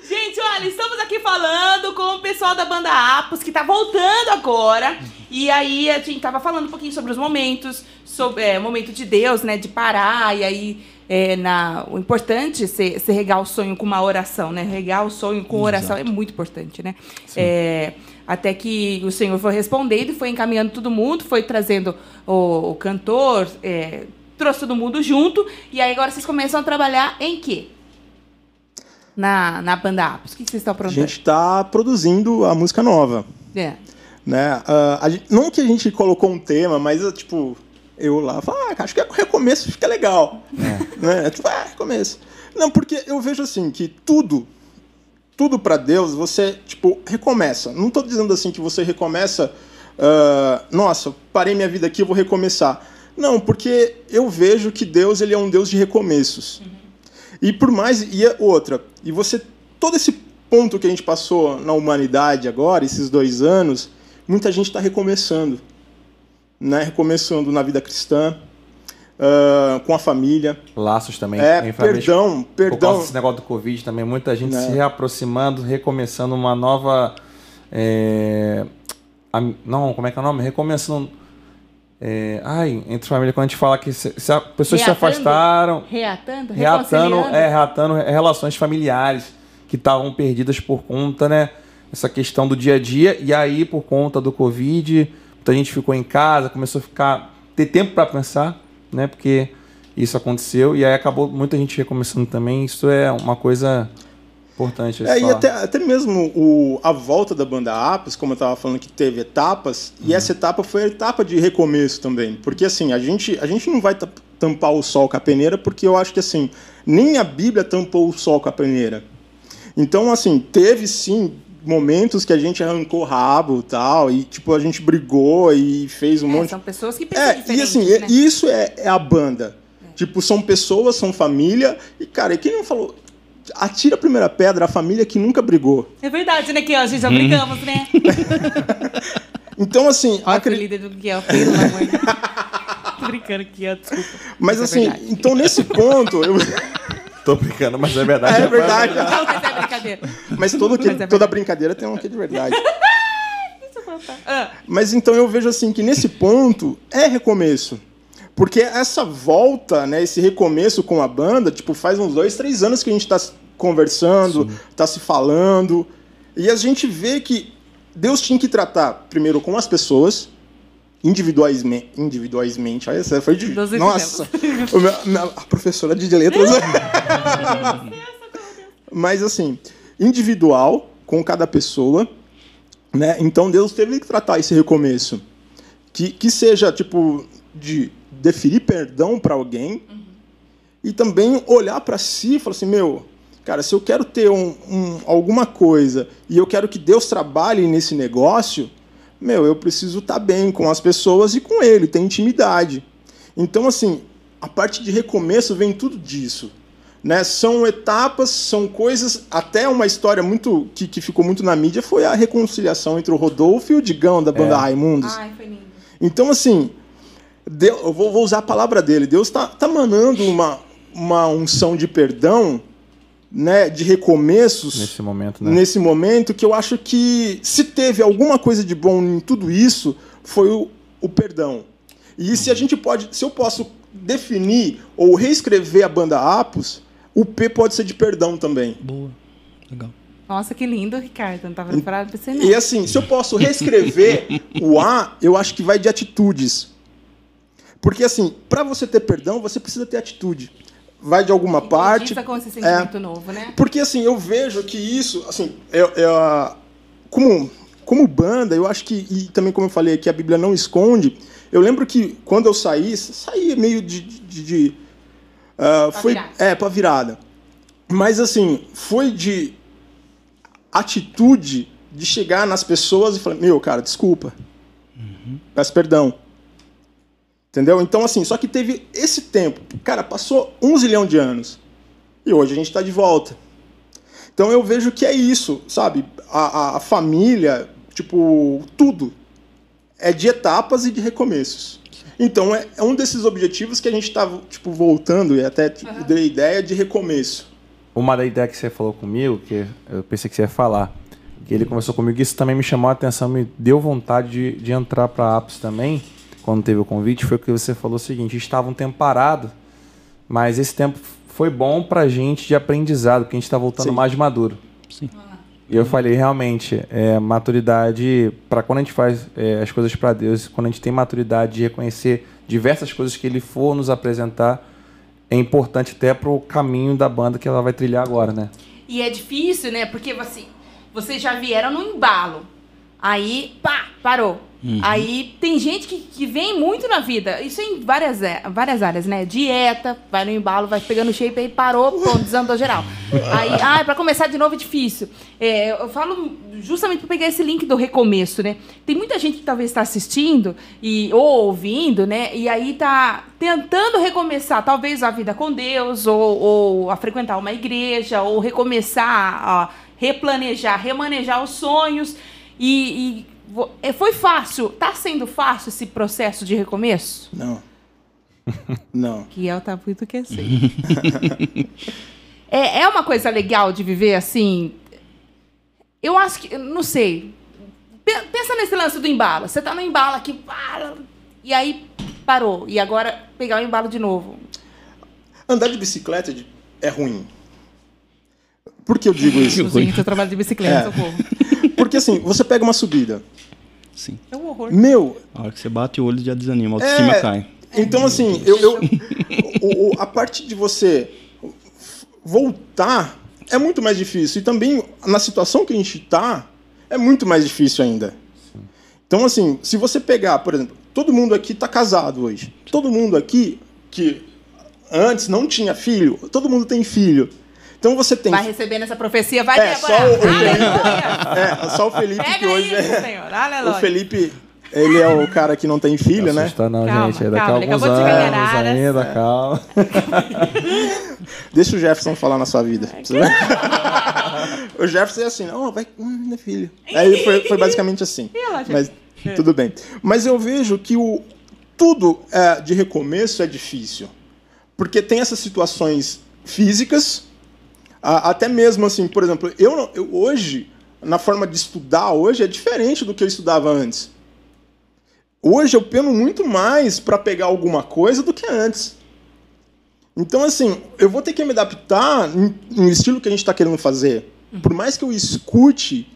Gente, olha, estamos aqui falando com o pessoal da banda Apos, que tá voltando agora. E aí a gente tava falando um pouquinho sobre os momentos, sobre é, o momento de Deus, né? De parar, e aí é, na, o importante é ser regar o sonho com uma oração, né? Regar o sonho com oração é muito importante, né? É, Até que o senhor foi respondendo e foi encaminhando todo mundo, foi trazendo o, o cantor, é, trouxe todo mundo junto. E aí agora vocês começam a trabalhar em quê? Na, na banda Apos. O que vocês estão A aprontando? gente está produzindo a música nova. É. Né? Ah, a gente- não que a gente colocou um tema, mas eu, tipo, eu lá, falo, ah, acho que é recomeço fica legal. Né? Tipo, ah, recomeço. Não, porque eu vejo assim que tudo, tudo para Deus, você, tipo, recomeça. Não estou dizendo assim que você recomeça, ah, nossa, parei minha vida aqui, vou recomeçar. Não, porque eu vejo que Deus ele é um Deus de recomeços. E por mais e é outra, e você todo esse ponto que a gente passou na humanidade agora, esses dois anos, muita gente está recomeçando, né? Recomeçando na vida cristã, ah, com a família. Laços também. É, em famílias- perdão, Por perdão. causa desse negócio do Covid também, muita gente Né. se reaproximando, recomeçando uma nova. é, am- não, como é que é o nome? Recomeçando. é, ai, entre família, quando a gente fala que se, se a pessoas se Reatando? afastaram, Reatando? reatando, é, reatando relações familiares que estavam perdidas por conta, né? Essa questão do dia a dia. E aí, por conta do Covid, muita gente ficou em casa, começou a ficar. ter tempo para pensar, né? Porque isso aconteceu. E aí acabou muita gente recomeçando também. Isso é uma coisa importante. se É, e até, até mesmo o, a volta da banda Apos, como eu estava falando que teve etapas, e essa etapa foi a etapa de recomeço também. Porque assim, a gente, a gente não vai ta- tampar o sol com a peneira, porque eu acho que assim, nem a Bíblia tampou o sol com a peneira. Então, assim, teve sim momentos que a gente arrancou rabo e tal, e tipo, a gente brigou e fez um É, monte são pessoas que pensam é, e assim, né? isso é, é a banda. Tipo, são pessoas, são família. E, cara, e quem não falou? Atira a primeira pedra a família que nunca brigou. É verdade, né, Kiel? A gente já brincamos, né? Então, assim, Olha acre- o líder do Kiel, pelo amor de Deus. Tô brincando, Kiel, desculpa. mas Isso é assim, então nesse ponto, eu- Tô brincando, mas é verdade. é verdade. Não, mas é brincadeira. Mas todo que- Mas é verdade. toda brincadeira tem um quê de verdade. Ah, Mas então eu vejo assim que nesse ponto é recomeço. Porque essa volta, né, esse recomeço com a banda, tipo, faz uns dois, três anos que a gente está conversando, está se falando. E a gente vê que Deus tinha que tratar primeiro com as pessoas, individualmente. individualmente olha, essa foi de. Doze Nossa! Meu- minha- a professora de letras. Mas assim, individual, com cada pessoa. Né? Então Deus teve que tratar esse recomeço. Que, que seja, tipo, de deferir perdão para alguém e também olhar para si e falar assim: meu, cara, se eu quero ter um, um- alguma coisa e eu quero que Deus trabalhe nesse negócio, meu, eu preciso estar bem com as pessoas e com Ele, ter intimidade. Então, assim, a parte de recomeço vem tudo disso. Né? São etapas, são coisas. Até uma história muito que, que ficou muito na mídia foi a reconciliação entre o Rodolfo e o Digão da banda Raimundos. Ai, foi lindo. Então, assim, Deus, eu vou, vou usar a palavra dele. Deus está tá manando uma, uma unção de perdão, né, de recomeços Nesse momento, né? nesse momento, que eu acho que se teve alguma coisa de bom em tudo isso, foi o, o perdão. E se a gente pode, se eu posso definir ou reescrever a banda Apos, o P pode ser de perdão também. Boa. Legal. Nossa, que lindo, Ricardo. Não tava preparado pra você, não. E assim, se eu posso reescrever o A, eu acho que vai de atitudes. Porque assim, para você ter perdão, você precisa ter atitude. Vai de alguma parte. Isso com esse É. sentimento novo, né? Porque assim, eu vejo que isso, assim, é, é, como, como banda, eu acho que, e também como eu falei aqui, a Bíblia não esconde. Eu lembro que quando eu saí, saí meio de. de, de ah, Pra foi, virada. é, pra virada. Mas assim, foi de atitude de chegar nas pessoas e falar: Meu, cara, desculpa. Peço perdão. Entendeu? Então, assim, só que teve esse tempo. Cara, passou um zilhão de anos. E hoje a gente está de volta. Então eu vejo que é isso, sabe? A, a- a família, tipo, tudo é de etapas e de recomeços. Então é, é um desses objetivos que a gente está tipo, voltando e até tipo, dei a ideia de recomeço. Uma da ideia que você falou comigo, que eu pensei que você ia falar, que ele conversou comigo, isso também me chamou a atenção, me deu vontade de, de entrar para a Apos também, quando teve o convite, foi que você falou o seguinte, estava um tempo parado, mas esse tempo foi bom pra gente de aprendizado, porque a gente está voltando Sim. mais maduro. Sim. E eu falei, realmente, é, maturidade para quando a gente faz é, as coisas para Deus, quando a gente tem maturidade de reconhecer diversas coisas que Ele for nos apresentar, é importante até para o caminho da banda que ela vai trilhar agora, né? E é difícil, né? Porque assim, vocês já vieram no embalo. Aí, pá, parou. Uhum. Aí tem gente que, que vem muito na vida, isso em várias, é, várias áreas, né? Dieta, vai no embalo, vai pegando shape, aí parou, pronto, desandou geral. Aí, ah, pra começar de novo é difícil. É, eu falo justamente para pegar esse link do recomeço, né? Tem muita gente que talvez está assistindo e, ou ouvindo, né? E aí tá tentando recomeçar, talvez a vida com Deus, ou, ou a frequentar uma igreja, ou recomeçar a replanejar, remanejar os sonhos. E, e é, foi fácil? Tá sendo fácil esse processo de recomeço? Não. Não. Que é o tá muito que assim. é, é uma coisa legal de viver assim. Eu acho que. Não sei. Pensa nesse lance do embalo. Você tá no embalo aqui, e aí parou. E agora pegar o embalo de novo. Andar de bicicleta é ruim. Por que eu digo isso? Eu trabalho de bicicleta, é. Porque assim, você pega uma subida. Sim. É um horror. Meu. A hora que você bate o olho já desanima, a autoestima é, cai. Então, assim, eu, eu o, o, a parte de você voltar é muito mais difícil. E também, na situação que a gente está, é muito mais difícil ainda. Então, assim, se você pegar, por exemplo, todo mundo aqui está casado hoje. Todo mundo aqui que antes não tinha filho, todo mundo tem filho. Então você tem. Vai receber nessa profecia, vai é, só o, Felipe, é, só o Felipe Pega que hoje isso, é. Senhor. Aleluia. O Felipe, ele é o cara que não tem filho, não né? Não, calma, gente. É daqui a alguns anos ainda, calma. Deixa o Jefferson falar na sua vida. o Jefferson é assim, não, oh, vai, hum, é filho. Aí foi, foi basicamente assim. Mas tudo bem. Mas eu vejo que o tudo é, de recomeço é difícil. Porque tem essas situações físicas até mesmo assim, por exemplo, eu, eu hoje, na forma de estudar hoje, é diferente do que eu estudava antes. Hoje eu peno muito mais para pegar alguma coisa do que antes. Então, assim, eu vou ter que me adaptar no estilo que a gente está querendo fazer. Por mais que eu escute,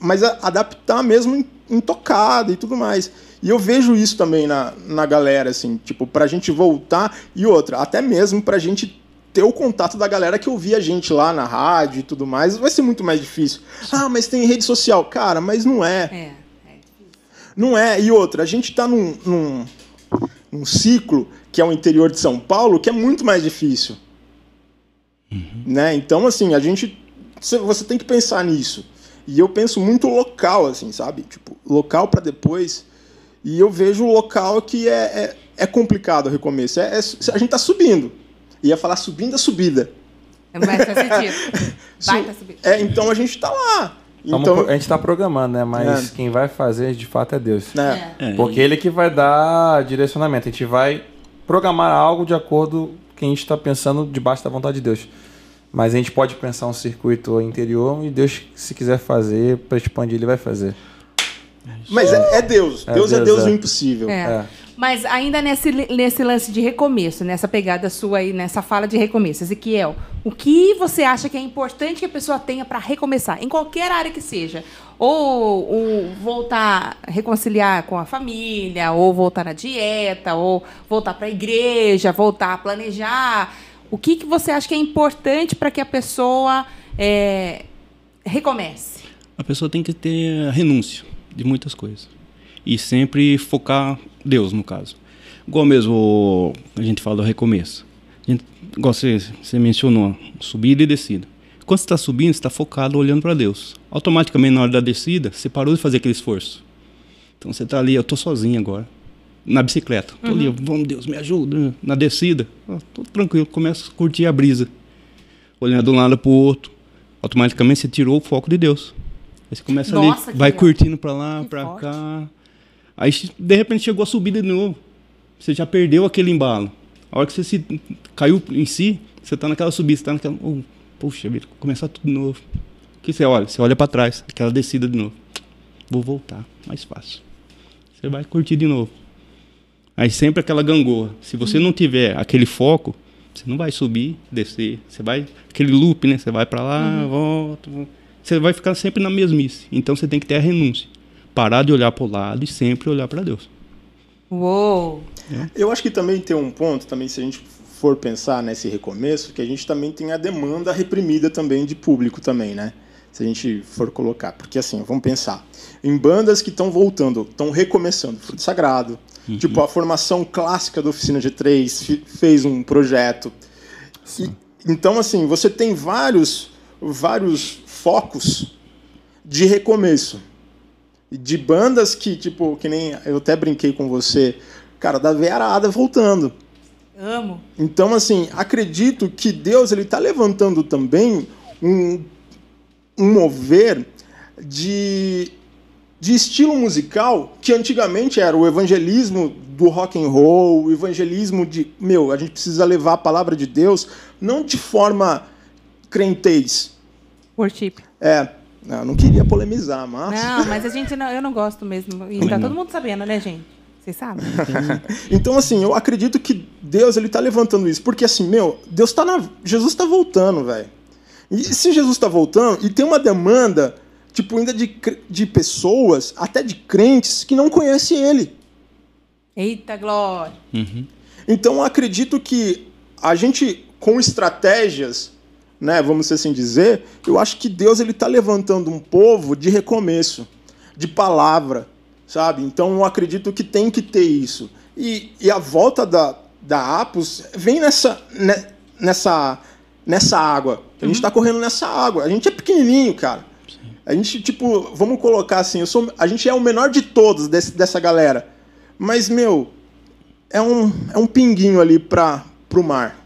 mas adaptar mesmo em, em tocada e tudo mais. E eu vejo isso também na, na galera, assim, tipo, pra gente voltar. E outra, até mesmo pra gente ter o contato da galera que ouvia a gente lá na rádio e tudo mais, vai ser muito mais difícil. Ah, mas tem rede social. Cara, mas não é. É, é Não é. E outra, a gente está num, num, num, ciclo, que é o interior de São Paulo, que é muito mais difícil. Uhum. Né? Então, assim, a gente. Você tem que pensar nisso. E eu penso muito local, assim, sabe? Tipo, local para depois. E eu vejo o local que é, é, é complicado o recomeço. É, é, a gente tá subindo ia falar subindo a subida. Mas faz sentido. Vai pra subir. É, então a gente está lá. Então, a gente está programando, né? Mas é. quem vai fazer de fato é Deus. É. é. Porque Ele que vai dar direcionamento. A gente vai programar algo de acordo com o que a gente está pensando debaixo da vontade de Deus. Mas a gente pode pensar um circuito interior e Deus, se quiser fazer, para expandir, Ele vai fazer. Mas é, é Deus. É Deus. Deus é Deus do impossível. É. Mas ainda nesse, nesse lance de recomeço, nessa pegada sua aí, nessa fala de recomeço, Ezequiel, o que você acha que é importante que a pessoa tenha para recomeçar, em qualquer área que seja? Ou, ou, voltar reconciliar com a família, ou voltar na dieta, ou voltar para a igreja, voltar a planejar. O que, que você acha que é importante para que a pessoa é, recomece? A pessoa tem que ter renúncia de muitas coisas e sempre focar Deus, no caso. Igual mesmo a gente fala do recomeço. Gente, igual você, você mencionou, subida e descida. Quando você está subindo, você está focado olhando para Deus. Automaticamente, na hora da descida, você parou de fazer aquele esforço. Então você está ali, eu estou sozinho agora, na bicicleta. Estou uhum. ali, vamos Deus, me ajuda. Na descida, estou tranquilo, começo a curtir a brisa. Olhando de um lado para o outro. Automaticamente você tirou o foco de Deus. Aí você começa Nossa, ali, vai legal. curtindo para lá, para cá. Aí, de repente, chegou a subida de novo. Você já perdeu aquele embalo. A hora que você se caiu em si, você está naquela subida, você está naquela. Oh, poxa vida, começar tudo de novo. O que você olha? Você olha para trás, aquela descida de novo. Vou voltar, mais fácil. Você vai curtir de novo. Aí sempre aquela gangorra. Se você não tiver aquele foco, você não vai subir, descer. Você vai aquele loop, né? Você vai para lá, uhum. volta, volta. você vai ficar sempre na mesmice. Então você tem que ter a renúncia. Parar de olhar para o lado e sempre olhar para Deus. Uou! Eu acho que também tem um ponto, também se a gente for pensar nesse recomeço, que a gente também tem a demanda reprimida também de público também, né? Se a gente for colocar. Porque assim, vamos pensar. Em bandas que estão voltando, estão recomeçando, Fruto Sagrado, uhum. tipo a formação clássica da Oficina G3 fez um projeto. E, então, assim, você tem vários, vários focos de recomeço. De bandas que, tipo, que nem eu até brinquei com você, cara, da Vearada voltando. Amo. Então, assim, acredito que Deus ele está levantando também um, um mover de, de estilo musical que antigamente era o evangelismo do rock and roll, o evangelismo de, meu, a gente precisa levar a palavra de Deus não de forma crentez. Worship. É, não, não queria polemizar, mas. Não, mas a gente não, eu não gosto mesmo. E tá todo mundo sabendo, né, gente? Vocês sabem? então, assim, eu acredito que Deus ele tá levantando isso. Porque, assim, meu, Deus tá na. Jesus está voltando, velho. E se Jesus está voltando, e tem uma demanda, tipo, ainda de, de pessoas, até de crentes, que não conhecem ele. Eita, glória! Uhum. Então, eu acredito que a gente, com estratégias, né, vamos assim dizer, eu acho que Deus ele está levantando um povo de recomeço, de palavra sabe? Então eu acredito que tem que ter isso. E, e a volta da, da Apos vem nessa, né, nessa, nessa água. A gente está uhum. correndo nessa água. A gente é pequenininho, cara. A gente, tipo, vamos colocar assim, eu sou, a gente é o menor de todos desse, dessa galera. Mas, meu, é um, é um pinguinho ali para o mar.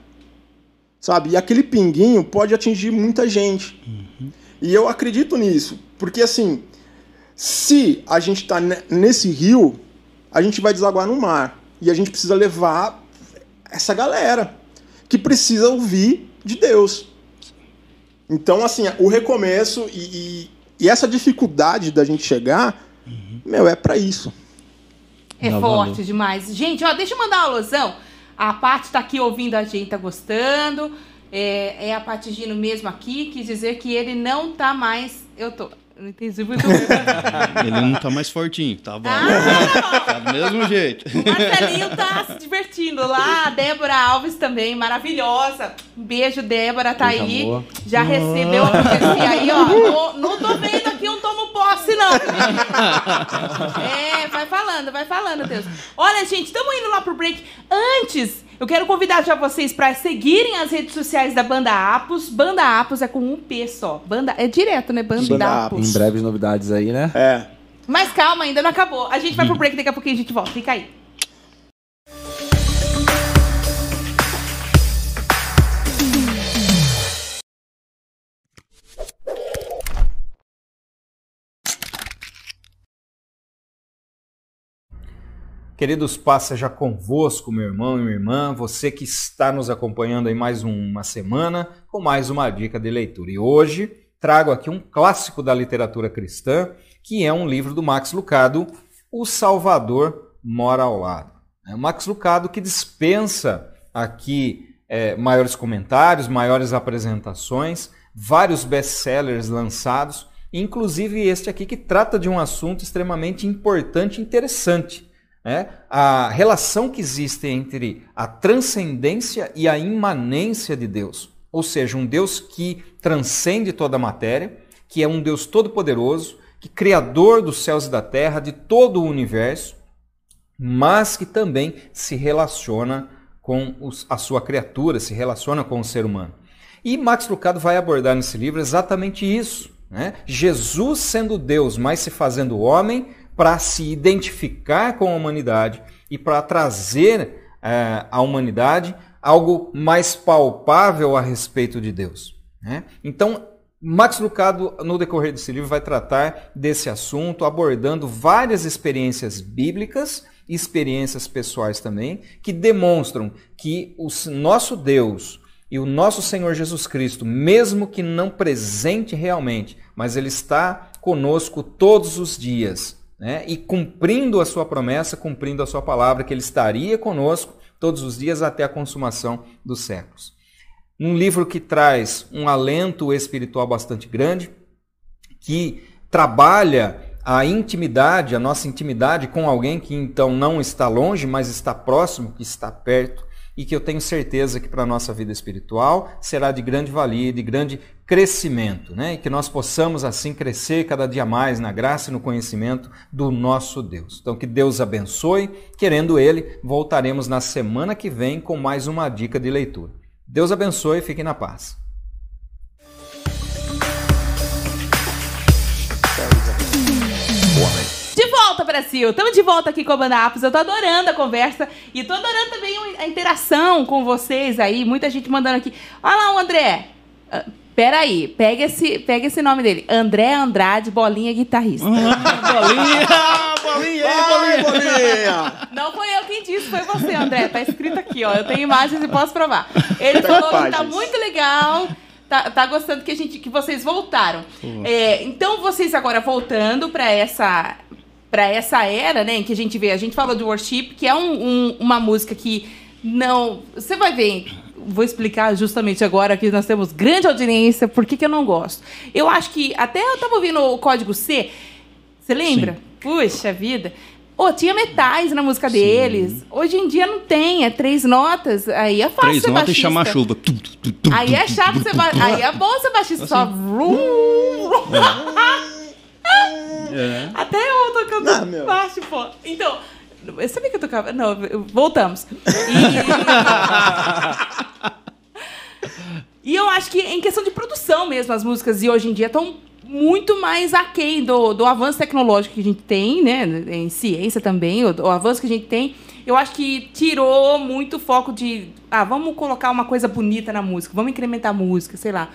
Sabe? E aquele pinguinho pode atingir muita gente. Uhum. E eu acredito nisso. Porque, assim, se a gente está nesse rio, a gente vai desaguar no mar. E a gente precisa levar essa galera que precisa ouvir de Deus. Então, assim, o recomeço e, e, e essa dificuldade da gente chegar, uhum. meu, é para isso. É Não, forte valeu. demais. Gente, ó, deixa eu mandar uma alusão. A Paty tá aqui ouvindo a gente, tá gostando. É, é a Paty Gino mesmo aqui, quis dizer que ele não tá mais. Eu tô. Não entendi muito bem. Ele não tá mais fortinho, tá bom. Ah, tá do mesmo jeito. O Marcelinho tá se divertindo lá. A Débora Alves também, maravilhosa. Um beijo, Débora, tá beijo, aí. Amor. Já recebeu a profecia aí, ó. Não, não tô vendo aqui um tomo posse, não. É, vai falando, vai falando, Deus. Olha, gente, estamos indo lá pro break. Antes, eu quero convidar já vocês para seguirem as redes sociais da Banda Apos. Banda Apos é com um P só. Banda é direto, né? Banda, Banda Apos. Em breves novidades aí, né? É. Mas calma, ainda não acabou. A gente vai pro break, daqui a pouquinho a gente volta. Fica aí. Queridos, paz seja convosco, meu irmão e minha irmã, você que está nos acompanhando em mais uma semana com mais uma dica de leitura. E hoje trago aqui um clássico da literatura cristã, que é um livro do Max Lucado, O Salvador Mora ao Lado. É Max Lucado que dispensa aqui é, maiores comentários, maiores apresentações, vários best-sellers lançados, inclusive este aqui que trata de um assunto extremamente importante e interessante né? a relação que existe entre a transcendência e a imanência de Deus. Ou seja, um Deus que transcende toda a matéria, que é um Deus todo-poderoso, que criador dos céus e da terra, de todo o universo, mas que também se relaciona com os, a sua criatura, se relaciona com o ser humano. E Max Lucado vai abordar nesse livro exatamente isso. Né? Jesus sendo Deus, mas se fazendo homem, para se identificar com a humanidade e para trazer é, à humanidade algo mais palpável a respeito de Deus. Né? Então, Max Lucado, no decorrer desse livro, vai tratar desse assunto, abordando várias experiências bíblicas experiências pessoais também, que demonstram que o nosso Deus e o nosso Senhor Jesus Cristo, mesmo que não presente realmente, mas Ele está conosco todos os dias né? e cumprindo a sua promessa, cumprindo a sua palavra, que ele estaria conosco todos os dias até a consumação dos séculos. Um livro que traz um alento espiritual bastante grande, que trabalha a intimidade, a nossa intimidade com alguém que então não está longe, mas está próximo, que está perto e que eu tenho certeza que para a nossa vida espiritual será de grande valia, de grande crescimento, né? E que nós possamos assim crescer cada dia mais na graça e no conhecimento do nosso Deus. Então que Deus abençoe, querendo ele, voltaremos na semana que vem com mais uma dica de leitura. Deus abençoe e fiquem na paz. Brasil! Estamos de volta aqui com a Banda Apos. Eu tô adorando a conversa e tô adorando também a interação com vocês aí. Muita gente mandando aqui. Olha lá o André. Uh, peraí, pega esse, pega esse nome dele. André Andrade, Bolinha Guitarrista. Ah, bolinha! bolinha, Vai, bolinha! Não foi eu quem disse, foi você, André. Tá escrito aqui, ó. Eu tenho imagens e posso provar. Ele falou que tá muito legal. Tá, tá gostando que, a gente, que vocês voltaram. É, então, vocês agora voltando para essa para essa era, né, que a gente vê, a gente falou de worship, que é um- um- uma música que não, você vai ver, vou explicar justamente agora que nós temos grande audiência, por que, que eu não gosto. Eu acho que até eu tava ouvindo o Código C, você lembra? Puxa vida. Ô, tinha metais na música deles. Hoje em dia não tem, é três notas. Aí é fácil Três notas e baixista. chamar chuva. Tum, tum, tum, Aí é chato tum, ba... Aí é bom ser baixista só. Vrum, vrum. É. Até eu tocando Ah, meu. baixo, pô. Então, eu sabia que eu tocava. Não, voltamos. E... e eu acho que em questão de produção mesmo, as músicas de hoje em dia estão muito mais aquém do, do avanço tecnológico que a gente tem, né? Em ciência também, o, o avanço que a gente tem. Eu acho que tirou muito foco de. Ah, vamos colocar uma coisa bonita na música, vamos incrementar a música, sei lá.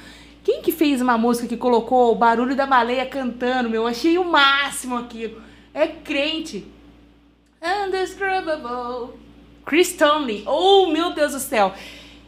Quem que fez uma música que colocou o barulho da baleia cantando, meu? Eu achei o máximo aquilo. É crente. Undescribable. Chris Tomlin. Oh, meu Deus do céu.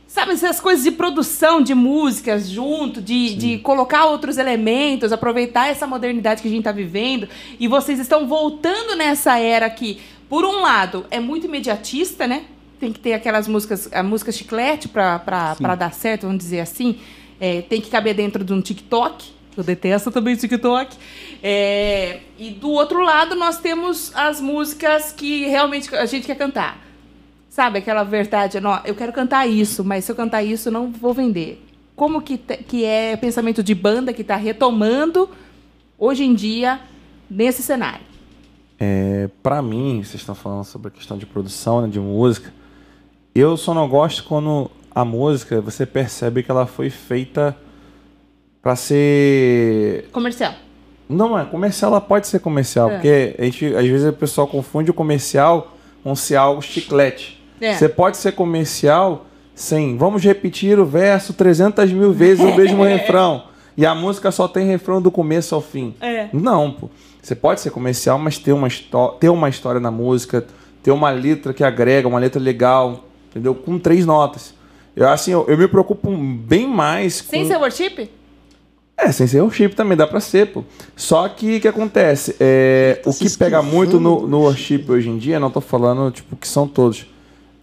Sabe, essas coisas de produção de músicas junto, de, de colocar outros elementos, aproveitar essa modernidade que a gente está vivendo. E vocês estão voltando nessa era que, por um lado, é muito imediatista, né? Tem que ter aquelas músicas, a música chiclete para dar certo, vamos dizer assim. É, tem que caber dentro de um TikTok. Eu detesto também o TikTok. É, e do outro lado, nós temos as músicas que realmente a gente quer cantar. Sabe aquela verdade? Não, eu quero cantar isso, mas se eu cantar isso, não vou vender. Como que, que é pensamento de banda que está retomando hoje em dia nesse cenário? É, para mim, vocês estão falando sobre a questão de produção, né, de música. Eu só não gosto quando a música você percebe que ela foi feita para ser Comercial. não é comercial, ela pode ser comercial, É. porque a gente, às vezes o pessoal confunde o comercial com ser algo chiclete. É. Você pode ser comercial sem vamos repetir o verso 300 mil vezes o mesmo refrão e a música só tem refrão do começo ao fim. É. Não, pô. Você pode ser comercial, mas ter uma, ter uma história na música, ter uma letra que agrega, uma letra legal, entendeu? Com três notas. Eu, assim, eu, eu me preocupo bem mais com... Sem ser worship? É, sem ser worship também, dá pra ser, pô. Só que o que acontece? É, o que pega muito no, no worship hoje em dia, não tô falando, tipo, que são todos,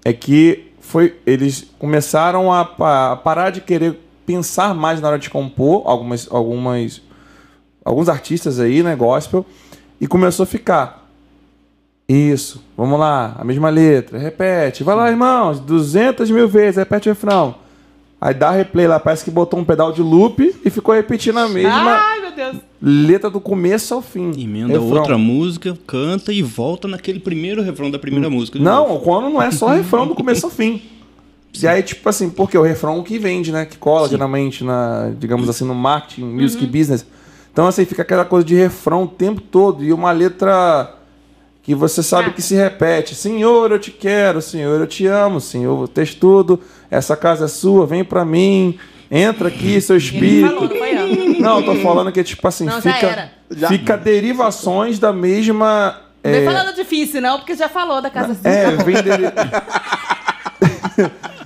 é que foi, eles começaram a, a parar de querer pensar mais na hora de compor, algumas, algumas, alguns artistas aí, né, gospel, e começou a ficar. Isso, vamos lá, a mesma letra, repete, vai lá, irmãos, 200 mil vezes, repete o refrão. Aí dá replay lá, parece que botou um pedal de loop e ficou repetindo a mesma Ai, meu Deus. letra do começo ao fim. Emenda Refrão. outra música, canta e volta naquele primeiro refrão da primeira música. de Não, novo. quando não é só refrão do começo ao fim. E aí, tipo assim, porque o refrão que vende, né? Que cola geralmente na, digamos assim, no marketing, music business. Então, assim, fica aquela coisa de refrão o tempo todo e uma letra que você sabe que se repete. Senhor, eu te quero, Senhor, eu te amo, Senhor, textudo, essa casa é sua, vem pra mim, entra aqui, seu espírito. falou, não eu. Não, eu tô falando que, tipo assim, Não, fica. Já. fica derivações da mesma. Não é, vem falando difícil, não, porque já falou da casa é, vem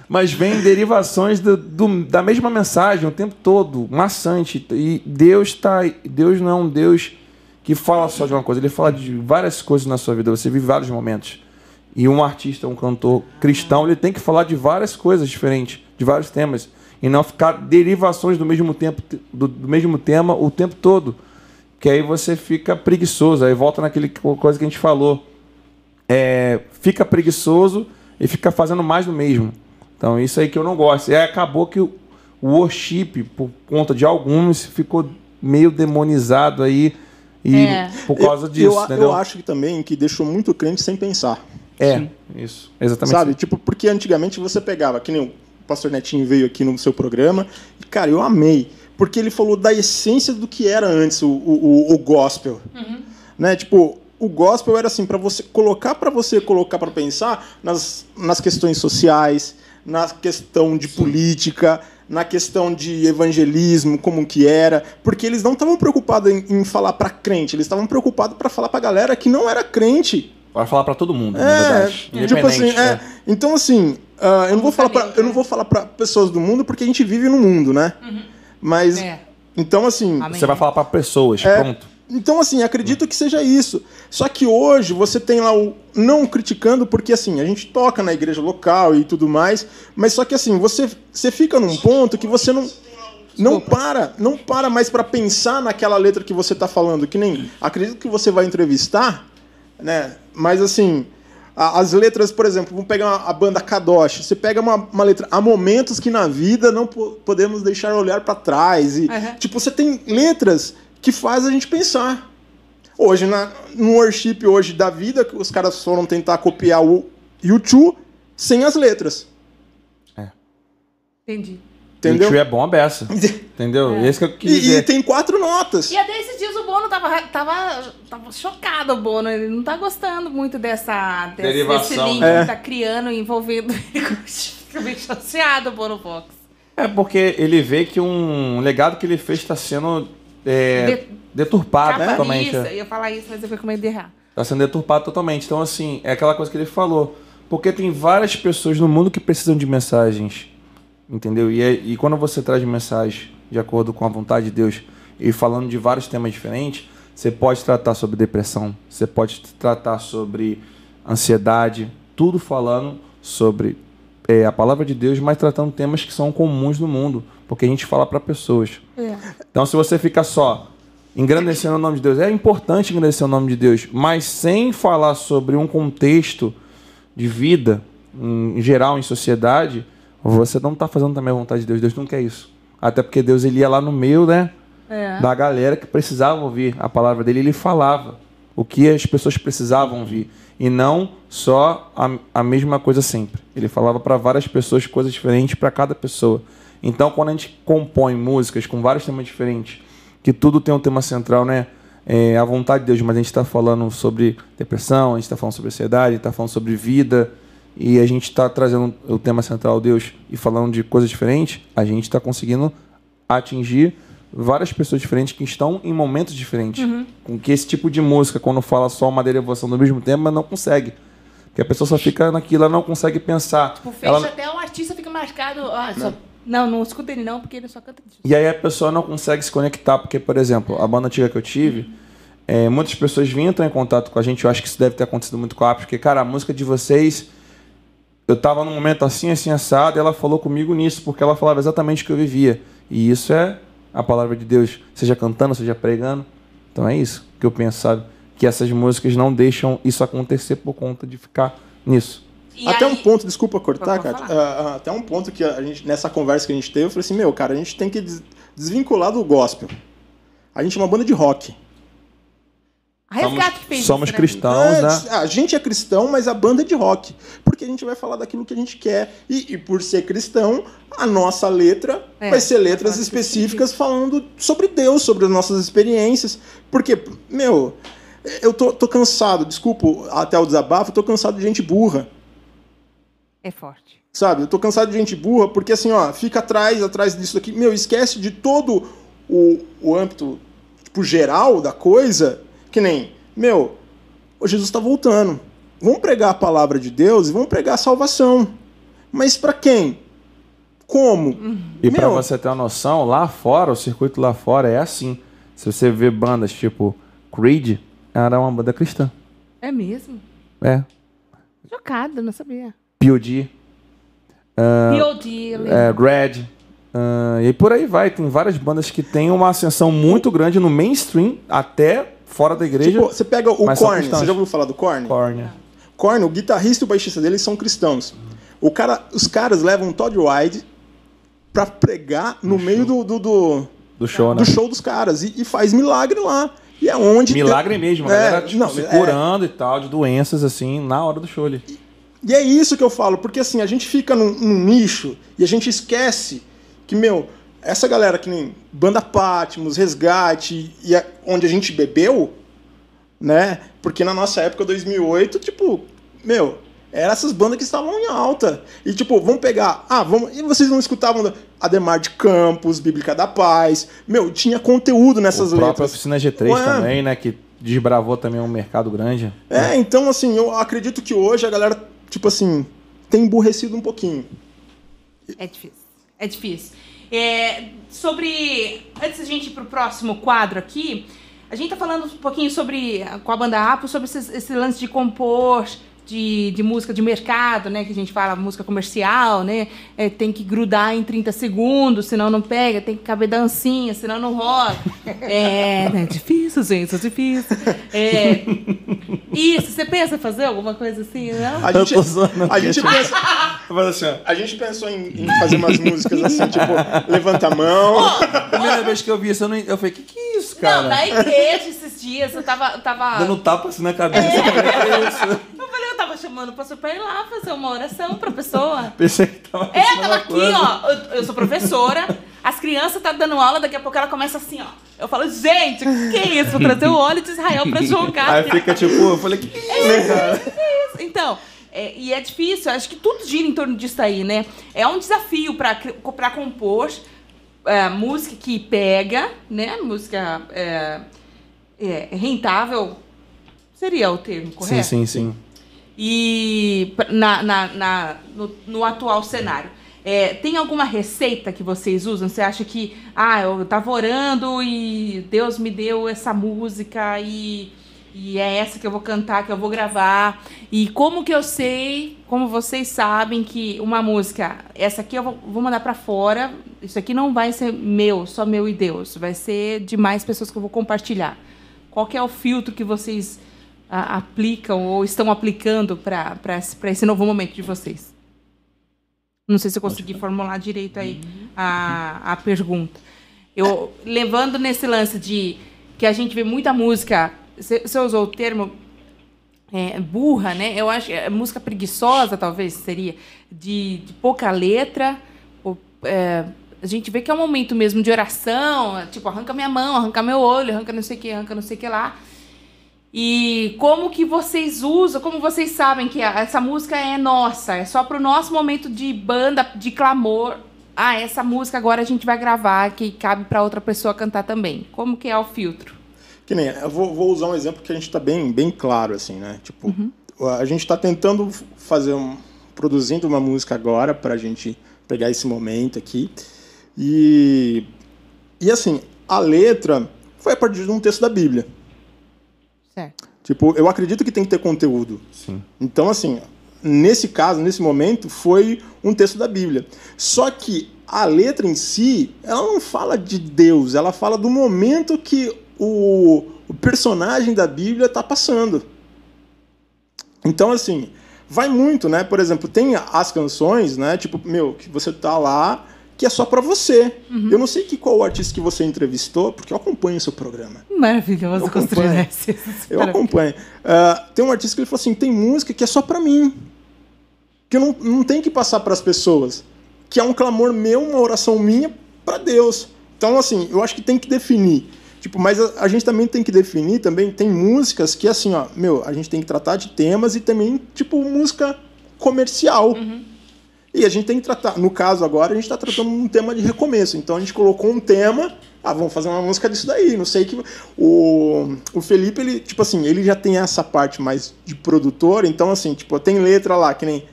Mas vem derivações do- do- da mesma mensagem o tempo todo, maçante. E Deus tá. Deus não é um Deus que fala só de uma coisa, ele fala de várias coisas na sua vida, você vive vários momentos. E um artista, um cantor cristão, ele tem que falar de várias coisas diferentes, de vários temas. E não ficar derivações do mesmo tempo, do, do mesmo tema o tempo todo. que aí você fica preguiçoso. Aí volta naquele co- coisa que a gente falou. É, fica preguiçoso e fica fazendo mais do mesmo. Então, isso aí que eu não gosto. E acabou que o worship, por conta de alguns, ficou meio demonizado aí. E É. por causa eu, disso, eu, entendeu? eu acho que também que deixou muito crente sem pensar. É, isso. Exatamente. Sabe? Tipo, porque antigamente você pegava, que nem o pastor Netinho veio aqui no seu programa, e, cara, eu amei. Porque ele falou da essência do que era antes o, o, o- o gospel. Né? Tipo, o gospel era assim, para você colocar para você colocar para pensar nas, nas questões sociais, na questão de política, na questão de evangelismo, como que era, porque eles não estavam preocupados em, em falar para crente, eles estavam preocupados para falar para galera que não era crente. Para falar pra todo mundo, na É, verdade. tipo assim, é. né? Então assim, ah, eu não vou falar pra, eu não né? vou falar para pessoas do mundo porque a gente vive no mundo, né? Mas É. então assim, Amém. Você vai falar pra pessoas, É. pronto. Então assim, acredito que seja isso. Só que hoje você tem lá o não criticando porque assim, a gente toca na igreja local e tudo mais, mas só que assim, você você fica num ponto que você não não para, não para mais para pensar naquela letra que você tá falando, que nem acredito que você vai entrevistar, né? Mas assim, as letras, por exemplo, vamos pegar a banda Kadosh. Você pega uma, uma letra. Há momentos que na vida não po- podemos deixar olhar para trás. E, Uhum. Tipo, você tem letras que faz a gente pensar. Hoje, na, no worship hoje da vida, que os caras foram tentar copiar o YouTube sem as letras. Entendi. Entendeu? O tio é bom a beça. Entendeu? É. Esse que eu quis E, e dizer. tem quatro notas. E até esses dias o Bono tava, tava, tava chocado, o Bono. Ele não tá gostando muito dessa, desse, Derivação, desse link né? que tá criando, envolvendo ele. Fica meio chateado o Bono Fox. É porque ele vê que um legado que ele fez está sendo é, De- deturpado Capa totalmente. isso, é. eu ia falar isso, mas eu fiquei com medo de errar. Está sendo deturpado totalmente. Então, assim, é aquela coisa que ele falou. Porque tem várias pessoas no mundo que precisam de mensagens. Entendeu? E, é- e quando você traz mensagem de acordo com a vontade de Deus e falando de vários temas diferentes, você pode tratar sobre depressão, você pode tratar sobre ansiedade, tudo falando sobre é, a palavra de Deus, mas tratando temas que são comuns no mundo, porque a gente fala para pessoas. Então, se você fica só engrandecendo o nome de Deus, é importante engrandecer o nome de Deus, mas sem falar sobre um contexto de vida em geral, em sociedade, você não está fazendo também a vontade de Deus. Deus não quer isso. Até porque Deus ele ia lá no meio, né, É. da galera que precisava ouvir a palavra dele, ele falava o que as pessoas precisavam ouvir e não só a, a mesma coisa sempre. Ele falava para várias pessoas coisas diferentes para cada pessoa. Então, quando a gente compõe músicas com vários temas diferentes, que tudo tem um tema central, né? É a vontade de Deus, mas a gente está falando sobre depressão, a gente está falando sobre ansiedade, está falando sobre vida, e a gente está trazendo o tema central Deus e falando de coisas diferentes, a gente está conseguindo atingir várias pessoas diferentes que estão em momentos diferentes. Com que esse tipo de música, quando fala só uma derivação do mesmo tema, não consegue. Porque a pessoa só fica naquilo, ela não consegue pensar. Tipo, fecha Ela- até o artista fica marcado. Ah, só- não, não escuta ele não, porque ele só canta disso. E aí a pessoa não consegue se conectar, porque, por exemplo, a banda antiga que eu tive, é, muitas pessoas vinham entrar em contato com a gente, eu acho que isso deve ter acontecido muito com a porque, cara, a música de vocês, eu tava num momento assim, assim, assado, e ela falou comigo nisso, porque ela falava exatamente o que eu vivia. E isso é a palavra de Deus, seja cantando, seja pregando. Então é isso que eu penso, sabe? Que essas músicas não deixam isso acontecer por conta de ficar nisso. E até aí- um ponto, desculpa cortar, Pode cara. falar. ah, até um ponto que a gente, nessa conversa que a gente teve, eu falei assim: meu, cara, a gente tem que des- desvincular do gospel. A gente é uma banda de rock. A Resgate que fez somos isso, né? cristãos, É, né? A gente é cristão, mas a banda é de rock. Porque a gente vai falar daquilo que a gente quer. E, e por ser cristão, a nossa letra É, vai ser letras específicas falando sobre Deus, sobre as nossas experiências. Porque, meu, eu tô, tô cansado, desculpa até o desabafo, tô cansado de gente burra. É forte. Sabe? Eu tô cansado de gente burra, porque assim, ó, fica atrás, atrás disso aqui. Meu, esquece de todo o, o âmbito, tipo, geral da coisa, que nem, meu, o Jesus tá voltando. Vamos pregar a palavra de Deus e vamos pregar a salvação. Mas para quem? Como? E pra Meu. você ter uma noção, lá fora, o circuito lá fora é assim. Se você vê bandas tipo Creed, era uma banda cristã. É mesmo? É. Chocada, não sabia. POD, P.O.D. eu lembro. é, Red, Ah, e por aí vai. Tem várias bandas que têm uma ascensão muito grande no mainstream, até fora da igreja. Tipo, você pega o Korn, você já ouviu falar do Korn? Córnea. Korn, o guitarrista e o baixista dele são cristãos. O cara, os caras levam Todd White pra pregar no meio do, do, do, Do show, né? do show dos caras e, e faz milagre lá. E é onde. Milagre mesmo, a É, galera tipo, não, se é. curando e tal, de doenças, assim, na hora do show ali. E é isso que eu falo, porque assim, a gente fica num, num nicho e a gente esquece que, meu, essa galera que nem Banda Patmos, Resgate, e a- onde a gente bebeu, né? Porque na nossa época, 2008, tipo, meu, eram essas bandas que estavam em alta. E tipo, vamos pegar, ah, vamos, e vocês não escutavam Ademar de Campos, Bíblica da Paz, meu, tinha conteúdo nessas o próprio letras. Oficina G3 Ué. também, né? Que desbravou também um mercado grande. É, então assim, eu acredito que hoje a galera, tipo assim, tem emburrecido um pouquinho. É difícil. É difícil. É, sobre. Antes da gente ir pro próximo quadro aqui, a gente tá falando um pouquinho sobre. Com a banda Apo, sobre esse, esse lance de compor. De, de música de mercado, né? Que a gente fala música comercial, né? É, tem que grudar em 30 segundos, senão não pega, tem que caber dancinha, senão não rola. É, é difícil, gente, é difícil. É, isso, você pensa em fazer alguma coisa assim, não? A gente, a gente pensa, assim, a gente pensou em, em fazer umas músicas assim, tipo, levanta a mão. a primeira vez que eu vi isso, eu, não, eu falei, que que é isso, cara? Não, na igreja esses dias, eu tava. eu tava Dando tapa assim na cabeça. Que é isso? Eu falei, eu tava chamando o pastor pra ir lá fazer uma oração pra pessoa. Pensei que tava É, tava aqui, coisa. ó. Eu, eu sou professora, as crianças tá dando aula, daqui a pouco ela começa assim, ó. Eu falo, gente, o que é isso? Vou trazer o óleo de Israel pra jogar. Aí fica tipo, eu falei, que que é isso? Então, é, e é difícil, acho que tudo gira em torno disso aí, né? É um desafio pra compor é, música que pega, né? Música é, é, rentável, seria o termo, Sim, correto? sim, sim. E na, na, na- no, no atual cenário. É, tem alguma receita que vocês usam? Você acha que, ah, eu tava orando e Deus me deu essa música e, e é essa que eu vou cantar, que eu vou gravar. E como que eu sei, como vocês sabem que uma música, essa aqui eu vou, vou mandar pra fora, isso aqui não vai ser meu, só meu e Deus, vai ser de mais pessoas que eu vou compartilhar. Qual que é o filtro que vocês a- aplicam ou estão aplicando para esse novo momento de vocês? Não sei se eu consegui formular direito aí a, a pergunta. Eu, levando nesse lance de que a gente vê muita música, você usou o termo é, burra, né? Eu acho é música preguiçosa, talvez seria, de, de pouca letra. ou, é, a gente vê que é um momento mesmo de oração, tipo, arranca minha mão, arranca meu olho, arranca não sei o que, arranca não sei o que lá. E como que vocês usam, como vocês sabem que essa música é nossa, é só pro nosso momento de banda, de clamor. Ah, essa música agora a gente vai gravar, que cabe para outra pessoa cantar também. Como que é o filtro? Que nem, eu vou, vou usar um exemplo que a gente tá bem, bem claro, assim, né? Tipo, a gente tá tentando fazer um. produzindo uma música agora pra gente pegar esse momento aqui. E. E assim, a letra foi a partir de um texto da Bíblia. Certo. Tipo, eu acredito que tem que ter conteúdo. Sim. Então, assim, nesse caso, nesse momento, foi um texto da Bíblia. Só que a letra em si, ela não fala de Deus, ela fala do momento que o, o personagem da Bíblia está passando. Então, assim, vai muito, né? Por exemplo, tem as canções, né? Tipo, meu, que você tá lá, que é só pra você. Eu não sei que qual artista que você entrevistou, porque eu acompanho o seu programa. Maravilhoso Eu acompanho. Eu acompanho. Ah, tem um artista que ele falou assim: tem música que é só pra mim. Que eu não, não tem que passar pras pessoas. Que é um clamor meu, uma oração minha pra Deus. Então, assim, eu acho que tem que definir. Tipo, mas a, a gente também tem que definir também. Tem músicas que, assim, ó, meu, a gente tem que tratar de temas e também, tipo, música comercial. E a gente tem que tratar, no caso agora, a gente está tratando um tema de recomeço. Então a gente colocou um tema, ah, vamos fazer uma música disso daí. Não sei que. O, o Felipe, ele, tipo assim, ele já tem essa parte mais de produtor, então assim, tipo, tem letra lá, que nem.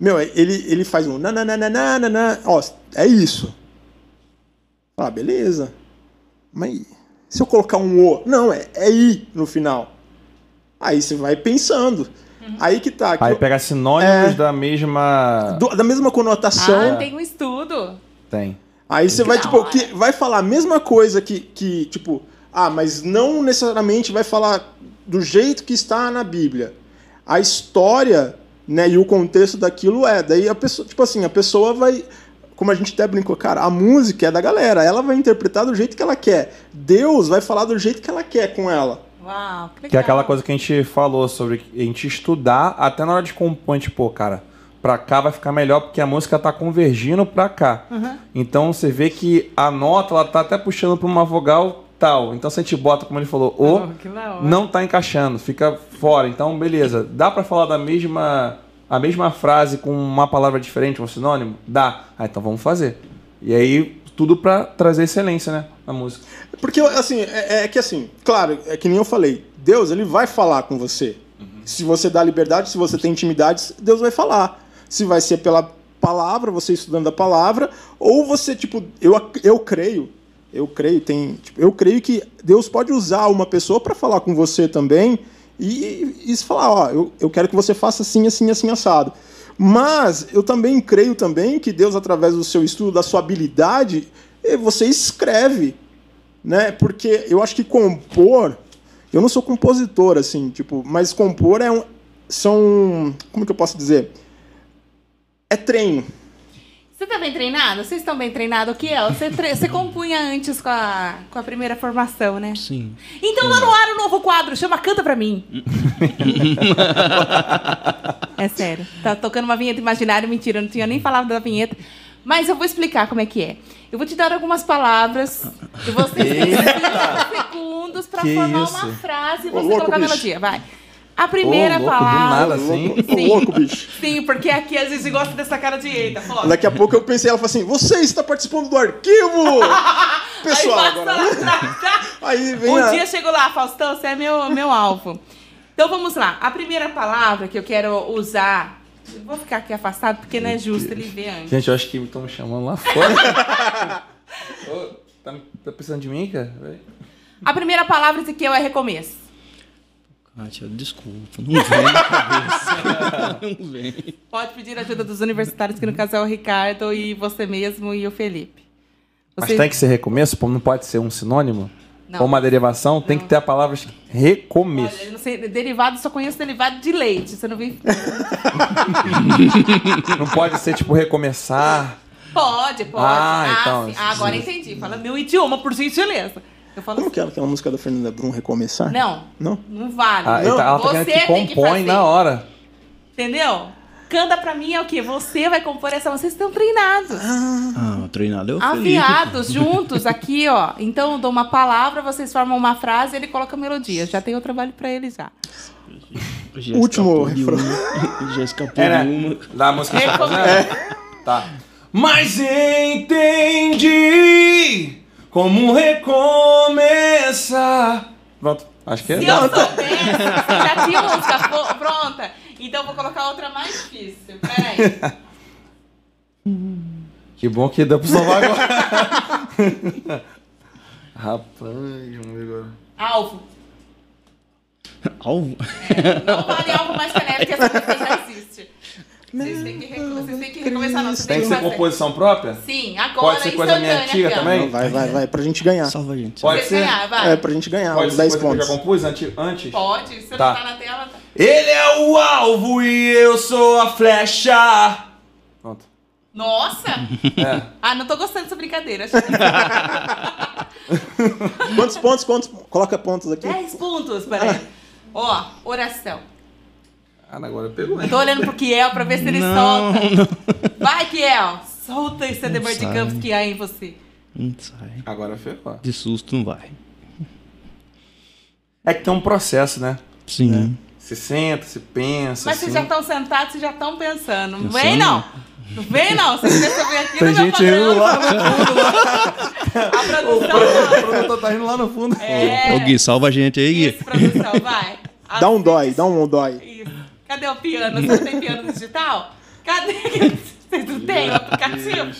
Meu, ele, ele faz um nananana, ó, é isso. Ah, beleza. Mas se eu colocar um O? Não, é, é I no final. Aí você vai pensando. Aí que tá. que Aí eu- pega sinônimos É. da mesma. do- da mesma conotação. Ah, tem um estudo. Tem. Aí você vai, tipo, que vai falar a mesma coisa que, que, tipo, ah, mas não necessariamente vai falar do jeito que está na Bíblia. A história, né, e o contexto daquilo é. Daí a pessoa, tipo assim, a pessoa vai. Como a gente até brincou, cara, a música é da galera, ela vai interpretar do jeito que ela quer. Deus vai falar do jeito que ela quer com ela. Uau, que. Que é aquela coisa que a gente falou sobre a gente estudar até na hora de compor, a gente, pô, cara, pra cá vai ficar melhor porque a música tá convergindo pra cá. Então você vê que a nota ela tá até puxando pra uma vogal tal. Então se a gente bota, como ele falou, o Oh, não tá encaixando, fica fora. Então, beleza. Dá pra falar da mesma a mesma frase com uma palavra diferente, um sinônimo? Dá. Ah, então vamos fazer. E aí tudo pra trazer excelência, né, na música. Porque, assim, é, é que assim, claro, é que nem eu falei, Deus, ele vai falar com você. Se você dá liberdade, se você tem intimidade, Deus vai falar. Se vai ser pela palavra, você estudando a palavra, ou você, tipo, eu, eu creio, eu creio, tem, tipo, eu creio que Deus pode usar uma pessoa para falar com você também e, e falar, ó, eu, eu quero que você faça assim, assim, assim, assado. Mas eu também creio também que Deus, através do seu estudo, da sua habilidade, você escreve né? Porque eu acho que compor, eu não sou compositor assim, tipo, mas compor é um, são, como que eu posso dizer? É treino. Você tá bem treinado? Vocês estão bem treinados? O que é? Você, tre- você compunha antes com a, com a primeira formação, né? Sim. Então tá no ar o novo quadro, chama Canta Pra Mim. é sério. Tá tocando uma vinheta imaginária, mentira, eu não tinha nem falado da vinheta. Mas eu vou explicar como é que é. Eu vou te dar algumas palavras e você tem 30 segundos pra Que formar isso? uma frase e Ô, você louco, colocar a melodia. Vai. A primeira Ô, louco, do palavra. nada. assim? Ô, Sim. louco, bicho. Sim, porque aqui às vezes gosta dessa cara de eita, foda. Daqui a pouco eu pensei, ela falou assim: você está participando do arquivo! Pessoal, Aí passa agora. Aí vem Um a... dia chegou lá, Faustão, você é meu, meu alvo. Então vamos lá. A primeira palavra que eu quero usar. Eu vou ficar aqui afastado porque não é justo ele ver antes. Gente, eu acho que estão me chamando lá fora. Ô, tá, tá precisando de mim, cara? Vai. A primeira palavra esse aqui é recomeço. Kátia, desculpa. Não vem na cabeça. Não vem. Pode pedir ajuda dos universitários, que no caso é o Ricardo e você mesmo e o Felipe. Mas Você- tem que ser recomeço? pô, Não pode ser um sinônimo? Não. Ou uma derivação? Tem Não. que ter a palavra recomeço. Olha, eu não sei, derivado, só conheço derivado de leite. Você não viu? Não pode ser tipo recomeçar. Pode, pode. Ah, então, sim. Ah, agora entendi. Fala meu idioma, por gentileza. Eu falo Como assim. que é aquela música da Fernanda Brum, Recomeçar? Não, Não? não vale. Ah, então ela tá Você que tem que compõe fazer. na hora. Entendeu? Canta pra mim é o quê? Você vai compor essa. Vocês estão treinados. Ah, o treinado é o Felipe. Afiados, juntos aqui, ó. Então eu dou uma palavra, vocês formam uma frase ele coloca a melodia. Já tem o trabalho pra ele já. Já Último refrão. Já escapou É, de uma. Da música que tá fazendo? Tá. Mas entendi como recomeçar. Pronto, acho que é. Se eu soubesse, já tinha música pronta. Então eu vou colocar outra mais difícil. Peraí. Que bom que deu pra salvar agora. Rapaz, vamos ver agora. Alvo. Alvo. Não vale alvo mais canela, que essa música já existe. Vocês têm que, re- vocês têm que recomeçar, não. Vocês Tem que que ser fazer. composição própria? Sim, agora Pode ser coisa minha instantânea antiga também? Não, vai, vai, vai, pra gente ganhar. Salva a gente. Pode Você ser? ganhar, vai. É, pra gente ganhar Pode ser 10 coisa que eu pontos. já compus antes? Pode, se Tá. não tá na tela, tá. Ele é o alvo e eu sou a flecha. Pronto. Nossa! É. Ah, não tô gostando dessa brincadeira. Quantos pontos? Quantos? Coloca pontos aqui. 10 pontos, peraí. Ó, oração. Ah, agora pegou, hein? Tô olhando pro Kiel pra ver se ele Não, solta. não. Vai, Kiel! Solta esse Não Ademar de. Campos que há em você. Não sai. Agora ferrou. De susto não vai. É que tem um processo, né? Sim. Você senta, você pensa. Mas assim. vocês já estão sentados, vocês já estão pensando. Não Pensando? vem, não. Não vem, não. Vocês querem saber aqui Tem no meu gente indo padrão. lá no fundo. lá. A produção, O produtor tá indo lá no fundo. É. Ô Gui, salva a gente aí, Gui. Isso, produção, vai. Dá um dói, dá um dói. Isso. Cadê o piano? Você não tem piano digital? Cadê? Vocês não têm o aplicativo?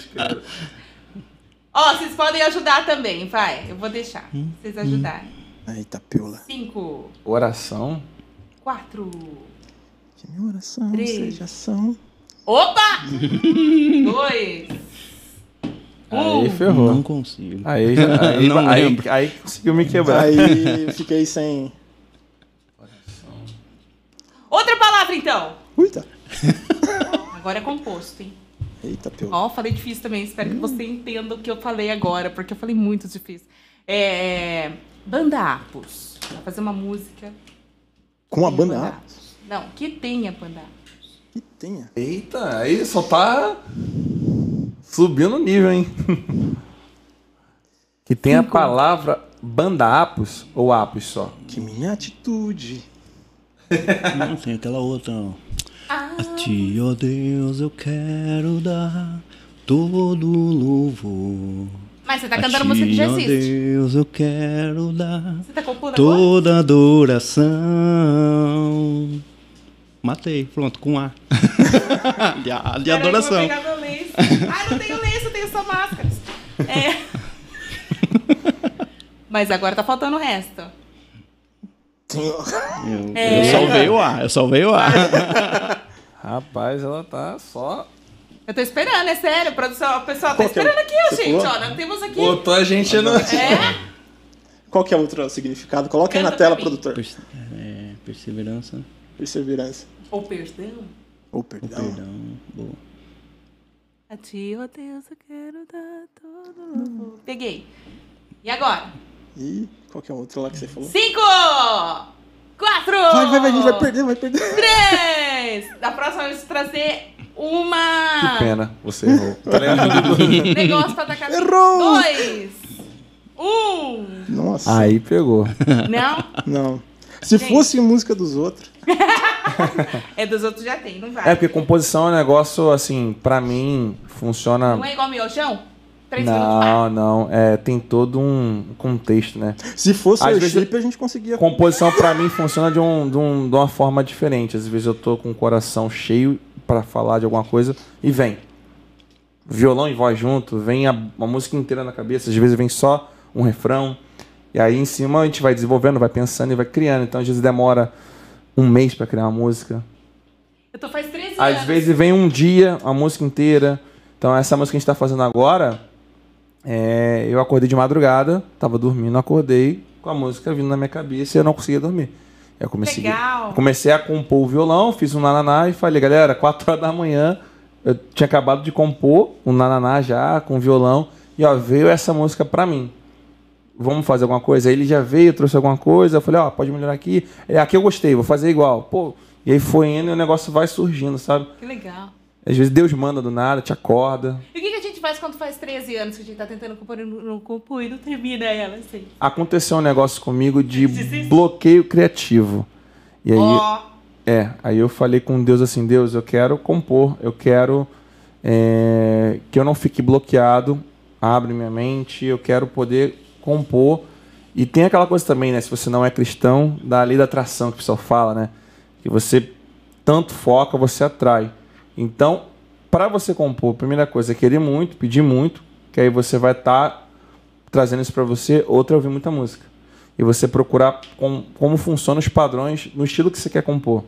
Ó, vocês podem ajudar também, vai. Eu vou deixar. Vocês ajudarem. Eita, piola. Cinco, Oração. Quatro. Que minha oração Três. seja ação. Opa! Dois. Um. Aí ferrou. Não consigo. Aí, aí, Não aí, lembro. aí conseguiu me quebrar. Aí eu fiquei sem. Outra palavra, então. Uita! Agora é composto, hein? Eita, pelo. Ó, falei difícil também. Espero que você entenda o que eu falei agora, porque eu falei muito difícil. É. Banda Apos. Vai fazer uma música. Com a banda A. Apos. Não, que tenha banda Apos. Que tenha. Eita, aí só tá subindo o nível, hein? que tem a palavra banda apos ou apos só? Que minha atitude. Não, tem aquela outra. ó. Ah, A ti, ó Deus, eu quero dar todo louvor. Mas você tá A cantando ti, música que já existe. Deus, eu quero dar Você tá compondo agora? toda adoração. Matei, pronto, com A. de, a- de adoração. Eu vou pegar meu lenço. Ah, não tenho lenço, eu tenho só máscaras. É. Mas agora tá faltando o resto. Eu, É. eu salvei o A, eu salvei o A. Rapaz, ela tá só. Eu tô esperando, é sério. Produção, o pessoal tá é esperando aqui, ó, Você gente. Ó, nós temos aqui. Botou a gente no. É? Qual que é outro significado? Coloca aí na Canta tela, mim. produtor. Perse- é, perseverança, Perseverança. Ou perdão. Ou perdão. perdão. Boa. A ti, ó Deus, eu quero dar todo louvor. Peguei. E agora? E qual que é o outro lá que você falou? Cinco! Quatro! Vai, vai, vai, a gente vai perder, vai perder. Três! Da próxima vez trazer uma. Que pena, você errou. Tá? Negócio pra atacar. Errou! Dois! Um! Nossa. Aí pegou. Não? Não. Se Gente. fosse música dos outros. É dos outros já tem, não vai. É porque composição é um negócio, assim, pra mim, funciona. Não é igual miojão? Três minutos para. Não, não. É, tem todo um contexto, né? Se fosse Às o vezes- chip, a gente conseguia. Composição pra mim funciona de, um, de, um- de uma forma diferente. Às vezes eu tô com o coração cheio pra falar de alguma coisa e vem. Violão e voz junto, vem a, uma música inteira na cabeça, às vezes vem só um refrão. E aí em cima a gente vai desenvolvendo, vai pensando e vai criando. Então às vezes demora um mês pra criar uma música. Eu tô faz 13 anos. Às vezes vem um dia, a música inteira. Então essa música que a gente tá fazendo agora, é, eu acordei de madrugada, tava dormindo, acordei com a música vindo na minha cabeça e eu não conseguia dormir. Eu comecei, Legal. comecei a compor o violão, fiz um nananá e falei, galera, 4 horas da manhã, eu tinha acabado de compor um nananá já, com violão, e ó, veio essa música pra mim. Vamos fazer alguma coisa? Aí ele já veio, trouxe alguma coisa, eu falei, ó, pode melhorar aqui. É, aqui eu gostei, vou fazer igual. Pô, e aí foi indo e o negócio vai surgindo, sabe? Que legal. Às vezes Deus manda do nada, te acorda. Faz quando faz 13 anos que a gente tá tentando compor e não, compor e não termina ela, assim? Aconteceu um negócio comigo de bloqueio criativo. E aí, Ó, é, aí eu falei com Deus assim, Deus, eu quero compor, eu quero é, que eu não fique bloqueado, abre minha mente, eu quero poder compor. E tem aquela coisa também, né? Se você não é cristão, da lei da atração que o pessoal fala, né? Que você tanto foca, você atrai. Então, para você compor, primeira coisa é querer muito, pedir muito, que aí você vai estar trazendo isso para você. Outra é ouvir muita música. E você procurar com, como funcionam os padrões no estilo que você quer compor.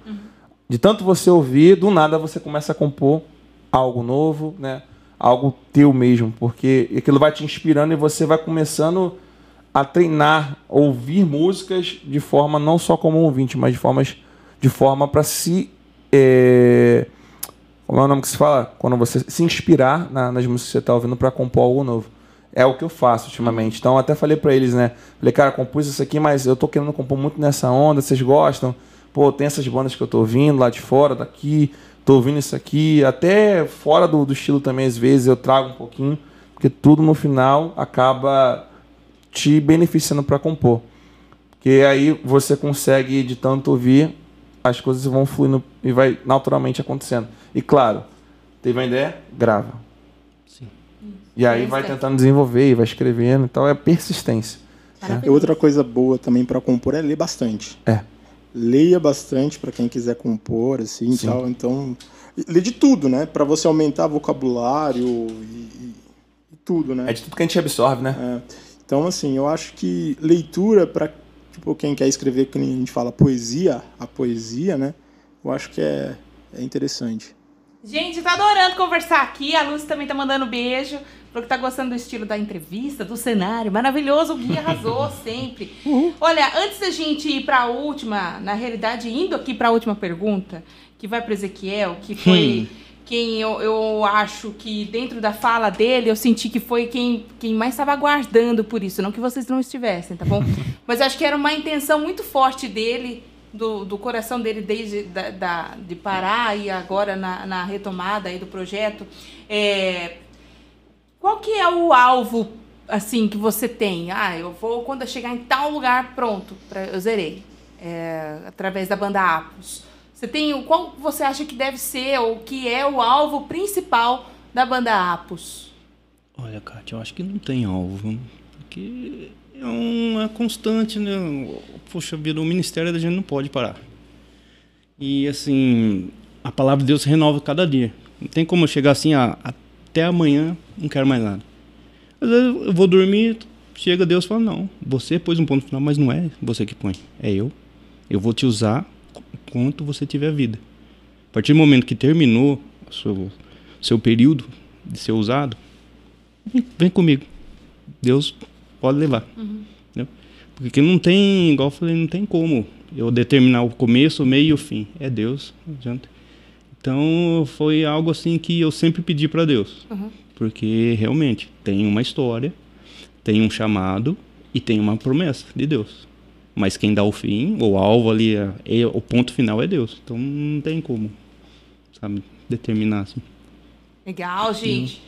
De tanto você ouvir, do nada você começa a compor algo novo, né? Algo teu mesmo, porque aquilo vai te inspirando e você vai começando a treinar, ouvir músicas de forma não só como ouvinte, mas de formas de forma para se é, como é o nome que se fala? Quando você se inspirar na- nas músicas que você está ouvindo para compor algo novo. É o que eu faço ultimamente. Então, até falei para eles, né? Falei, cara, compus isso aqui, mas eu tô querendo compor muito nessa onda, vocês gostam? Pô, tem essas bandas que eu tô ouvindo lá de fora, daqui, tô ouvindo isso aqui. Até fora do, do estilo também, às vezes, eu trago um pouquinho, porque tudo no final acaba te beneficiando para compor. Porque aí você consegue, de tanto ouvir, as coisas vão fluindo e vai naturalmente acontecendo. E claro, teve uma ideia? Grava. Sim. E aí vai tentando desenvolver e vai escrevendo e tal. É persistência. E outra coisa boa também para compor é ler bastante. É. Leia bastante para quem quiser compor, assim, e Sim. tal. Então, e lê de tudo, né? Para você aumentar vocabulário e, e- e tudo, né? É de tudo que a gente absorve, né? É. Então, assim, eu acho que leitura para tipo, quem quer escrever, que a gente fala poesia, a poesia, né? Eu acho que é, é interessante. Gente, tá adorando conversar aqui. A Lúcia também tá mandando beijo. Falou que tá gostando do estilo da entrevista, do cenário. Maravilhoso, o Gui arrasou sempre. Olha, antes da gente ir pra última, na realidade, indo aqui pra última pergunta, que vai pro Ezequiel, que foi quem eu, eu acho que dentro da fala dele, eu senti que foi quem, quem mais estava aguardando por isso. Não que vocês não estivessem, tá bom? Mas acho que era uma intenção muito forte dele do, do coração dele desde da, da- de parar e agora na, na retomada aí do projeto. É, qual que é o alvo assim que você tem? Ah, eu vou quando eu chegar em tal lugar, pronto, pra, eu zerei é, através da banda Apos. Você tem o qual você acha que deve ser ou que é o alvo principal da banda Apos? Olha, Kátia, eu acho que não tem alvo. Porque é uma constante, né? Poxa vida, o ministério da gente não pode parar. E assim, a palavra de Deus se renova cada dia. Não tem como eu chegar assim, ah, até amanhã não quero mais nada. Às vezes eu vou dormir, chega Deus e fala, não, você pôs um ponto final, mas não é você que põe, é eu. Eu vou te usar quanto você tiver vida. A partir do momento que terminou o seu, seu período de ser usado, vem, comigo. Deus pode levar. Entendeu? Porque não tem, igual eu falei, não tem como eu determinar o começo, o meio e o fim. É Deus, não adianta. Então foi algo assim que eu sempre pedi para Deus. Porque realmente tem uma história, tem um chamado e tem uma promessa de Deus. Mas quem dá o fim, o alvo ali, é- é- o ponto final é Deus. Então não tem como, sabe, determinar assim. Legal, gente.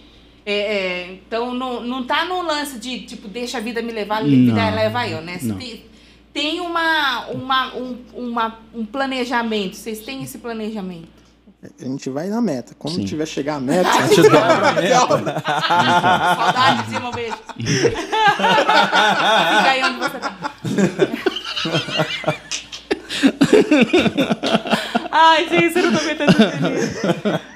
É, é, então não, não tá no lance de tipo, deixa a vida me levar, a vida Não, leva eu, né? Não. Tem, uma, uma, um, uma, um planejamento. Vocês têm esse planejamento? A gente vai na meta. Quando Sim. tiver chegar a meta, A gente dobra a meta. Saudade, um beijo. Fica aí onde você tá. Ai, gente, você não tô aguentando feliz.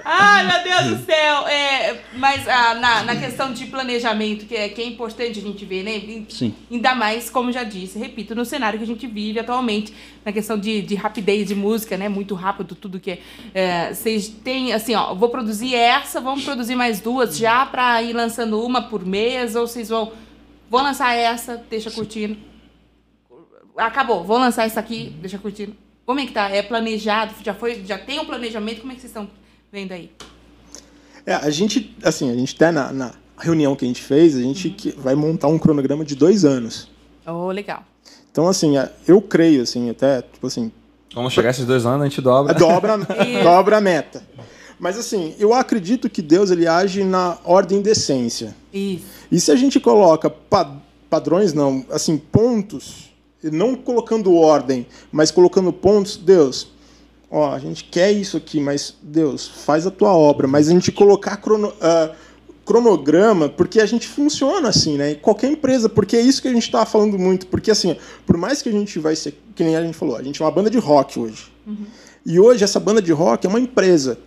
Ai, meu Deus do céu. É, mas ah, na, na questão de planejamento, que é, que é importante a gente ver, né? E- Sim. Ainda mais, como já disse, repito, no cenário que a gente vive atualmente, na questão de, de rapidez de música, né? Muito rápido, tudo que é. é, Vocês têm, assim, ó, vou produzir essa, vamos produzir mais duas já pra ir lançando uma por mês, ou vocês vão. Vou lançar essa, deixa curtindo. Acabou, vou lançar essa aqui, deixa curtindo. Como é que tá? É planejado? Já foi, já tem um planejamento? Como é que vocês estão vendo aí? É, a gente, assim, a gente até na, na reunião que a gente fez, a gente que vai montar um cronograma de dois anos. Oh, legal. Então, assim, é, eu creio, assim, até, tipo assim, Vamos chegar esses dois anos, a gente dobra. dobra, dobra a meta. Mas, assim, eu acredito que Deus, ele age na ordem de essência. Isso. E se a gente coloca pa- padrões, não, assim, pontos, não colocando ordem, mas colocando pontos, Deus, ó, a gente quer isso aqui, mas Deus, faz a tua obra. Mas a gente colocar crono- ah, cronograma, porque a gente funciona assim, né? Qualquer empresa, porque é isso que a gente estava falando muito. Porque, assim, por mais que a gente vai ser, que nem a gente falou, a gente é uma banda de rock hoje. E hoje essa banda de rock é uma empresa.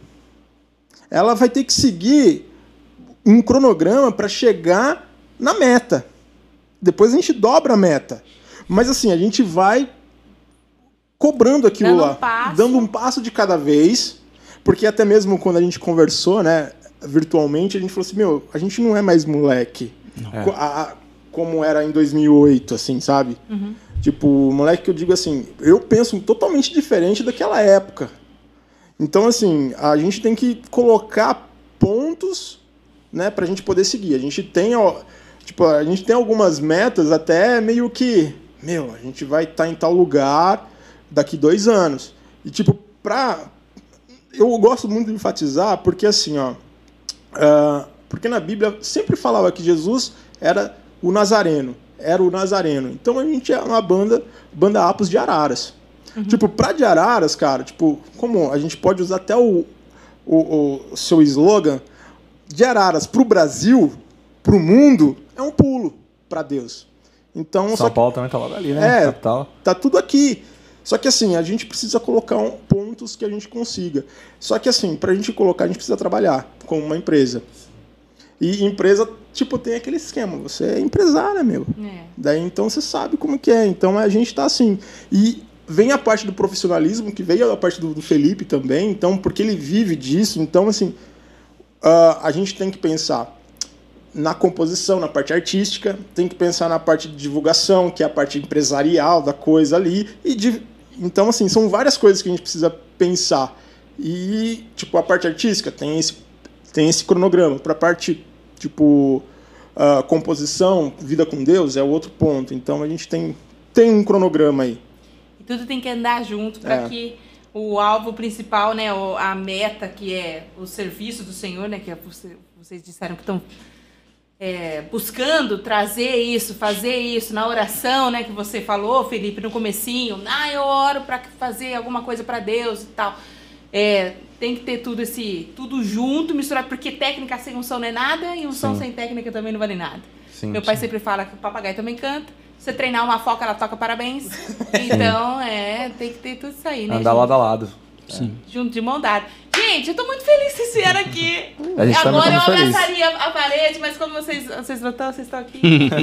Ela vai ter que seguir um cronograma para chegar na meta. Depois a gente dobra a meta. Mas assim, a gente vai cobrando aquilo Dando um lá, passo. dando um passo de cada vez, porque até mesmo quando a gente conversou, né, virtualmente, a gente falou assim, meu, a gente não é mais moleque. Co- a- a- como era em 2008, assim, sabe? Tipo, moleque que eu digo assim, eu penso totalmente diferente daquela época. Então, assim, a gente tem que colocar pontos, né, pra gente poder seguir. A gente tem, ó, tipo, a gente tem algumas metas até meio que, meu, a gente vai estar em tal lugar daqui dois anos. E, tipo, pra... Eu gosto muito de enfatizar porque, assim, ó, ah, porque na Bíblia sempre falava que Jesus era o Nazareno, era o Nazareno. Então a gente é uma banda, banda Apos de Araras. Tipo, pra de Araras, cara, tipo, como a gente pode usar até o, o, o seu slogan, de Araras pro Brasil, pro mundo, é um pulo pra Deus. Então, São que- Paulo também tá logo ali, né? É. Capital. tá tudo aqui. Só que assim, a gente precisa colocar um- pontos que a gente consiga. Só que assim, pra gente colocar, a gente precisa trabalhar como uma empresa. E empresa, tipo, tem aquele esquema, você é empresário, meu. É. Daí então você sabe como que é. Então a gente tá assim. E vem a parte do profissionalismo, que veio a parte do, do Felipe também, então, porque ele vive disso. Então, assim, uh, a gente tem que pensar na composição, na parte artística, tem que pensar na parte de divulgação, que é a parte empresarial da coisa ali. E de, então, assim, são várias coisas que a gente precisa pensar. E, tipo, a parte artística tem esse, tem esse cronograma. Para a parte, tipo, uh, composição, vida com Deus, é outro ponto. Então, a gente tem, tem um cronograma aí. E tudo tem que andar junto para É. que o alvo principal, né, a meta que é o serviço do Senhor, né, que é você- vocês disseram que estão é, buscando trazer isso, fazer isso na oração, né, que você falou, Felipe, no comecinho. Ah, eu oro para fazer alguma coisa para Deus e tal. É, tem que ter tudo esse tudo junto, misturado, porque técnica sem unção não é nada e unção Sim. sem técnica também não vale nada. Sim, Meu pai sim. sempre fala que o papagaio também canta. Se você treinar uma foca, ela toca parabéns. Então, é, tem que ter tudo isso aí, né? Andar gente? lado a lado. Sim. Junto de mão dada. Gente, eu tô muito feliz que vocês vieram aqui. A gente também Agora eu tá feliz. abraçaria a parede, mas como vocês, vocês não estão, vocês estão aqui.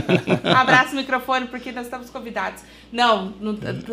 Abraço o microfone, porque nós estamos convidados. Não,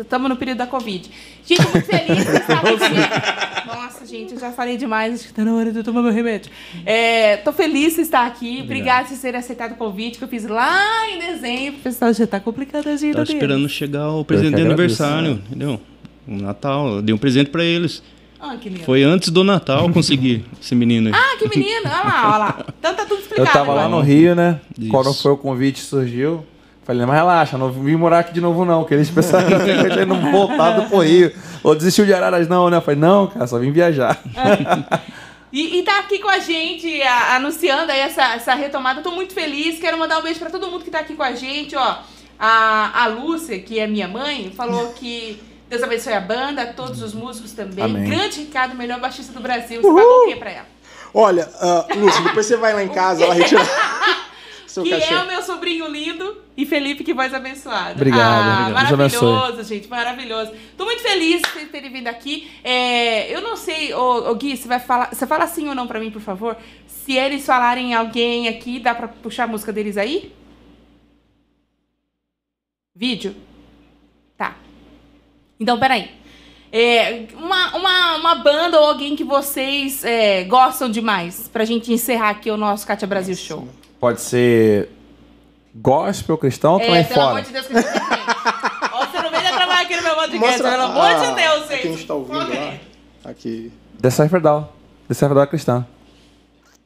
estamos no período da Covid. Gente, eu muito feliz que aqui. Nossa, gente, eu já falei demais, acho que tá na hora de eu tomar meu remédio. É, tô feliz de estar aqui. Obrigada por terem aceitado o convite que eu fiz lá em dezembro. Pessoal, já tá complicado a agenda Tava deles. esperando chegar o presente de aniversário, entendeu? O Natal. Eu dei um presente pra eles. Ah, que lindo. Foi antes do Natal conseguir esse menino aí. Ah, que menino. Olha lá, olha lá. Então tá tudo Eu explicado. tava lá agora. no Rio, né? Isso. Quando foi o convite surgiu. Falei, mas relaxa, não vim morar aqui de novo, não. Que eles pensaram que eu tinha voltado pro Rio. Ou desistiu de Araras, não, né? Eu falei, não, cara, só vim viajar. E, e tá aqui com a gente, a- anunciando aí essa, essa retomada. Eu tô muito feliz. Quero mandar um beijo pra todo mundo que tá aqui com a gente, ó. A, a Lúcia, que é minha mãe, falou que Deus abençoe a banda, todos os músicos também. Amém. Grande Ricardo, melhor baixista do Brasil. Você pagou o quê pra ela? Olha, uh, Lúcia, depois você vai lá em casa, retira seu que cachê. é o meu sobrinho lindo e Felipe, que voz abençoada. Obrigado, Ah, obrigado. Maravilhoso, gente, maravilhoso. Tô muito feliz vocês terem vindo aqui. É, eu não sei, ô, ô Gui, você vai falar. Você fala sim ou não pra mim, por favor? Se eles falarem alguém aqui, dá pra puxar a música deles aí? Vídeo? Então, peraí. É, uma, uma, uma banda ou alguém que vocês é, gostam demais, pra gente encerrar aqui o nosso Cátia Brasil Show. Pode ser gospel cristão ou É, também pelo fora? amor de Deus, que você tem. Ó, Você não venha trabalhar aqui no meu podcast, Mostra pelo a- amor de Deus, a gente. que a gente tá ouvindo Foca lá. aí. Aqui. Decipher Down. Decipher Down é cristã.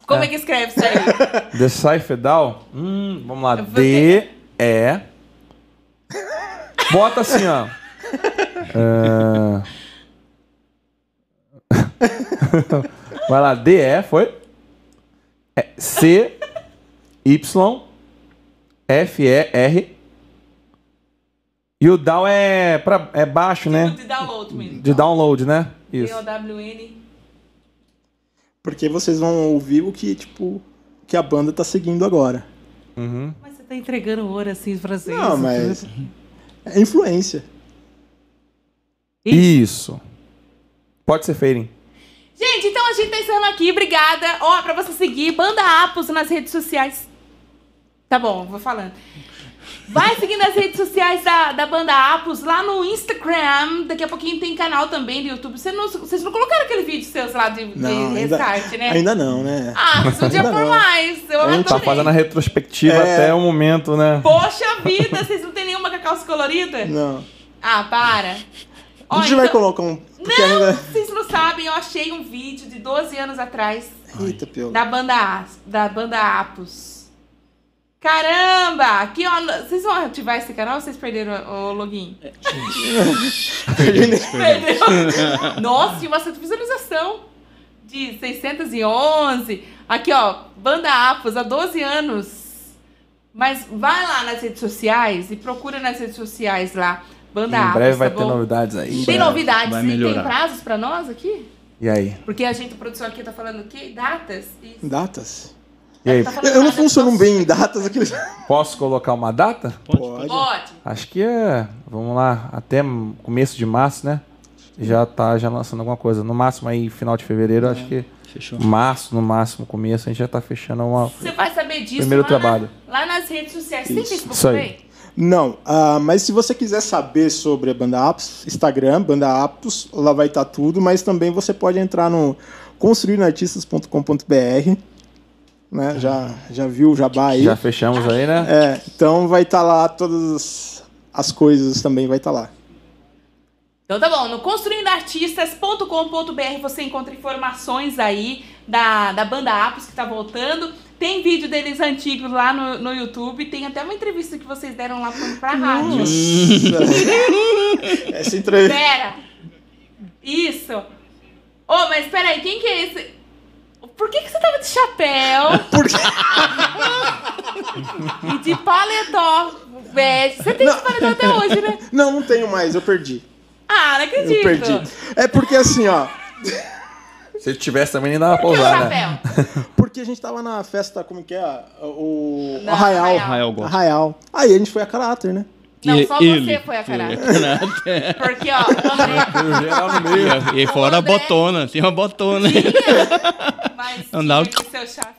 Como é que escreve isso aí? Decipher Down? Hum, vamos lá. Eu vou D, E. Bota assim, ó. É... Vai lá, D, E, foi? É, C, Y, F, E, R. E o down é, pra, é baixo, né? De download mesmo. De download, né? Isso. D-O-W-N. Porque vocês vão ouvir o que, tipo, que a banda tá seguindo agora. Uhum. Mas você tá entregando ouro assim pra vocês. Não, mas. É influência. Isso. Pode ser fading. Gente, então a gente tá encerrando aqui. Obrigada. Ó, pra você seguir, Banda Apos nas redes sociais. Tá bom, vou falando. Vai seguindo as redes sociais da, da Banda Apos lá no Instagram. Daqui a pouquinho tem canal também do YouTube. Vocês não, vocês não colocaram aquele vídeo seus lá de, de Não, ainda, restart, né? ainda não, né? Ah, mas podia Ainda por não. mais. Eu A gente Tá adorei. fazendo a retrospectiva É. até o momento, né? Poxa vida, vocês não tem nenhuma com a calça colorida? Não. Ah, para. A gente vai então- colocar um. Porque Não, ainda. vocês não sabem, eu achei um vídeo de 12 anos atrás Eita, pelo. da banda da banda Apos. Caramba! Aqui, ó, vocês vão ativar esse canal ou vocês perderam o login? Perdeu. Nossa, tinha bastante visualização. De 611. Aqui, ó, banda Apos, há 12 anos. Mas vai lá nas redes sociais e procura nas redes sociais lá. Banda Em Apos, breve vai tá ter bom? novidades aí. Tem novidades? vai e tem melhorar. prazos pra nós aqui? E aí? Porque a gente, a produção aqui tá falando o quê? Datas? Isso. Datas? E aí? Tá Eu, não funciono posso- bem em datas aqui. Posso colocar uma data? Pode. Pode. Acho que é. Vamos lá, até começo de março, né? Já tá já lançando alguma coisa. No máximo aí, final de fevereiro, acho que Fechou. março, no máximo, começo, a gente já tá fechando uma. Você vai saber disso Primeiro lá, trabalho. Na, lá nas redes sociais. Você tem Isso. Facebook Isso aí. também? Não, ah, mas se você quiser saber sobre a Banda Aptos, Instagram, Banda Aptos, lá vai estar tudo, mas também você pode entrar no construindo.artistas.com.br, né? Já, já viu o jabá aí? Já fechamos aí, né? É, então vai estar lá todas as, as coisas também vai estar lá. Então tá bom, no construindoartistas.com.br você encontra informações aí da, da banda Apos que tá voltando. Tem vídeo deles antigos lá no, no YouTube. Tem até uma entrevista que vocês deram lá pra, pra rádio. Essa entrevista. Pera! Isso! Ô, mas peraí, quem que é esse? Por que, que você tava de chapéu? Por quê? e de paletó bege? Você tem esse paletó até hoje, né? Não, não tenho mais, eu perdi. Ah, não acredito. Eu perdi. É porque assim, ó. Se ele tivesse também nem dava pra usar, né? chapéu? Porque a gente tava na festa, como que é? O Não, Arraial. Arraial. Gosta. Arraial. Aí a gente foi a caráter, né? Não, E- só ele você foi a caráter. Porque, ó, o André. Pelo geral no meio. E fora a André- botona, tem uma botona. Mas Andava- tinha o chefe.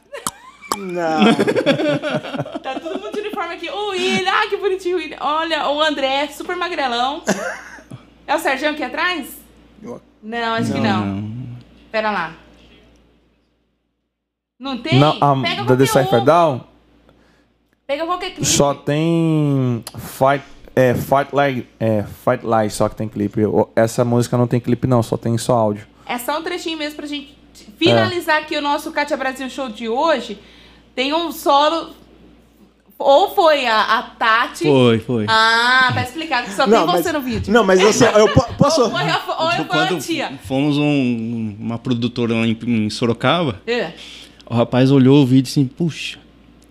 Não. Tá todo mundo de uniforme aqui. O William, ah, que bonitinho o William. Olha, o André, super magrelão. É o Sergião aqui atrás? Eu- Não, acho que não. Pera lá. Não tem? Não, a, Pega da um. Down Pega qualquer clipe. só tem Fight, é, Fight Like, é, Fight Like só que tem clipe. Essa música não tem clipe não, só tem só áudio. É só um trechinho mesmo pra gente finalizar aqui o nosso Katia Brasil Show de hoje. Tem um solo. Ou foi a, a Tati. Foi, foi. Ah, tá explicado que só tem você no vídeo. Não, mas assim, eu po- posso. Ou foi a, ou foi a tia. fomos um- uma produtora lá em, em Sorocaba, É. o rapaz olhou o vídeo e assim, puxa,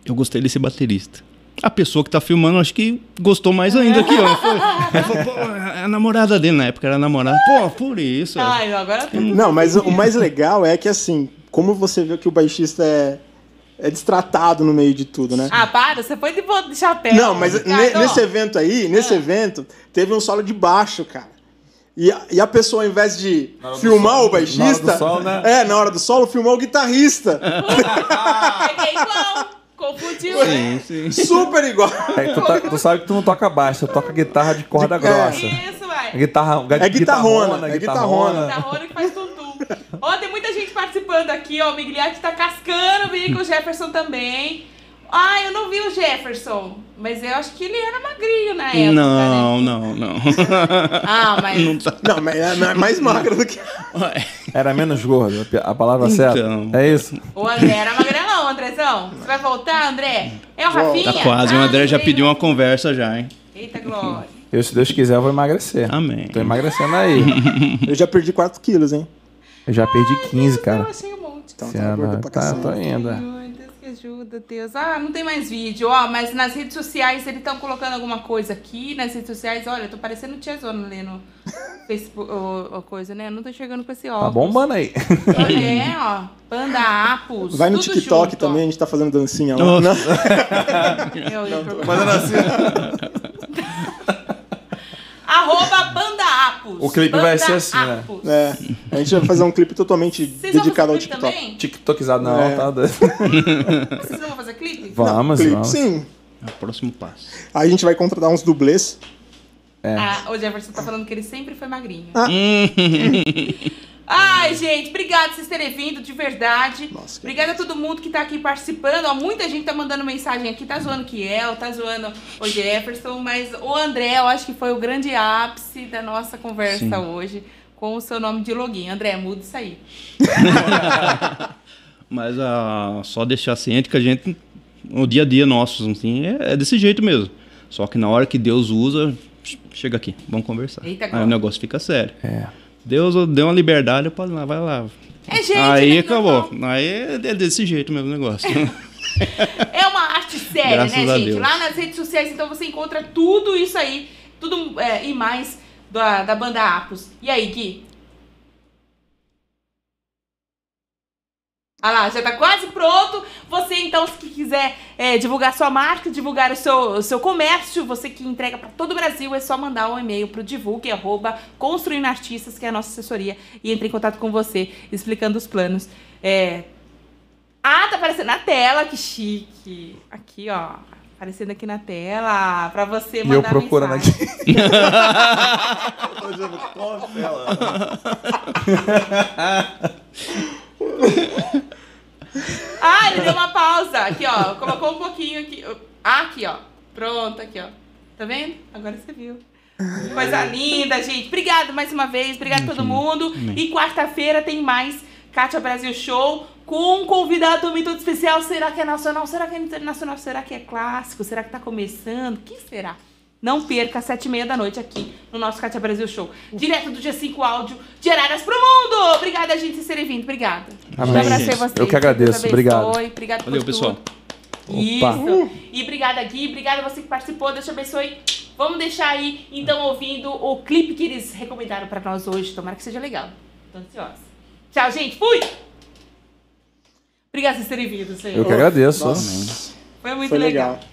eu gostei desse baterista. A pessoa que tá filmando, acho que gostou mais ainda aqui, ó. Foi, falou, pô, é a namorada dele, na época era namorada. Pô, por isso. Ai, agora tem. Não, mas o mais legal é que assim, como você vê que o baixista é, é destratado no meio de tudo, né? Ah, para, você foi de, de chapéu. Não, mas nesse evento aí, nesse evento, teve um solo de baixo, cara. E a, e a pessoa, ao invés de filmar solo- o baixista. na hora do solo, né? É, na hora do solo, filmou o guitarrista. É igual. Confundiu. Sim, sim. Super igual. É, tu, tá- tu sabe que tu não toca baixo, tu toca guitarra de corda É. grossa. Isso, vai. É guitarra, É guitarrona, é guitarrona. Da Rona que faz tutu. Ó, tem muita gente participando aqui, ó. O Migliati tá cascando o bico, o Jefferson também. Ah, eu não vi o Jefferson, mas eu acho que ele era magrinho na época, né? Não, não, não. Ah, mas... Não tá. Não, mas é mais magro do que. Era menos gordo, a palavra Então. certa. É isso. O André era magrelão, Andrezão. Você vai voltar, André? É o Rafinha? Tá quase, o Ah, André já veio. pediu uma conversa já, hein? Eita, glória. Eu, se Deus quiser, eu vou emagrecer. Amém. Tô emagrecendo aí. Eu já perdi 4 quilos, hein? Eu já perdi 15, Eu cara. achei um monte. Então tá pra tá, tô indo. Ai, Deus que ajuda, Deus. Ah, não tem mais vídeo, ó, mas nas redes sociais eles estão colocando alguma coisa aqui, nas redes sociais, olha, eu tô parecendo tia Zona ali no Facebook, ou, ou coisa, né? Eu não tô chegando com esse óculos. Tá bombando aí. É, ó, Panda Apos, Vai no tudo TikTok junto, também, a gente tá fazendo dancinha lá. Nossa. Não, ó. Eu ia perguntar. Mas assim, Arroba Banda Apos. O clipe Banda vai ser assim, né? É, a gente vai fazer um clipe totalmente Vocês dedicado ao TikTok. também? TikTokizado não, É. tá doido. Vocês não vão fazer clipe? Vamos, clipe, vamos. sim. É o próximo passo. Aí a gente vai contratar uns dublês. É. Ah, o Jefferson tá falando que ele sempre foi magrinho. Ah. Ai, gente, obrigado por vocês terem vindo, de verdade. Nossa, Obrigada a todo mundo que tá aqui participando. Ó, muita gente tá mandando mensagem aqui, tá zoando o Kiel, tá zoando o Jefferson, mas o André, eu acho que foi o grande ápice da nossa conversa Sim. hoje com o seu nome de login. André, muda isso aí. Mas ah, só deixar ciente que a gente, o dia a dia nosso, assim, é, é desse jeito mesmo. Só que na hora que Deus usa, chega aqui, vamos conversar. Eita, Aí o negócio fica sério. É. Deus deu uma liberdade, pode ir lá, vai lá. É gente, Aí né, acabou. Aí é desse jeito mesmo o negócio. É uma arte séria, Graças né, gente? Deus. Lá nas redes sociais, então você encontra tudo isso aí, tudo é, e mais da, da banda Apos. E aí, Gui? Ah lá, já tá quase pronto. Você, então, se quiser é, divulgar sua marca, divulgar o seu, o seu comércio, você que entrega para todo o Brasil, é só mandar um e-mail pro divulgue, arroba, construindo artistas, que é a nossa assessoria, e entre em contato com você, explicando os planos. É, ah, tá aparecendo na tela, que chique. Aqui, ó. Aparecendo aqui na tela, pra você E mandar eu procurando mensagem. aqui. Ah, ele deu uma pausa. Aqui, ó. Colocou um pouquinho aqui. Ah, aqui, ó. Pronto, aqui, ó. Tá vendo? Agora você viu. Coisa linda, gente. Obrigado mais uma vez. Obrigado a todo mundo. E quarta-feira tem mais Kátia Brasil Show com um convidado também todo especial. Será que é nacional? Será que é internacional? Será que é clássico? Será que tá começando? O que será? Não perca, às sete e meia da noite aqui no nosso Kátia Brasil Show. Direto do G5 Áudio, de Araras pro Mundo! Obrigada, gente, por terem vindo. Obrigada. Amém. Eu abracei vocês. Eu que agradeço. Obrigado. Obrigado Valeu, por pessoal. tudo. Opa. Isso. E obrigada, Gui. Obrigada a você que participou. Deus te abençoe. Vamos deixar aí, então, ouvindo o clipe que eles recomendaram pra nós hoje. Tomara que seja legal. Tô ansiosa. Tchau, gente. Fui! Obrigada por vocês terem vindo, senhor. Eu que agradeço. Nossa, Foi muito foi legal. legal.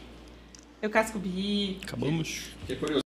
Eu casco bi. Acabamos. Fiquei curioso.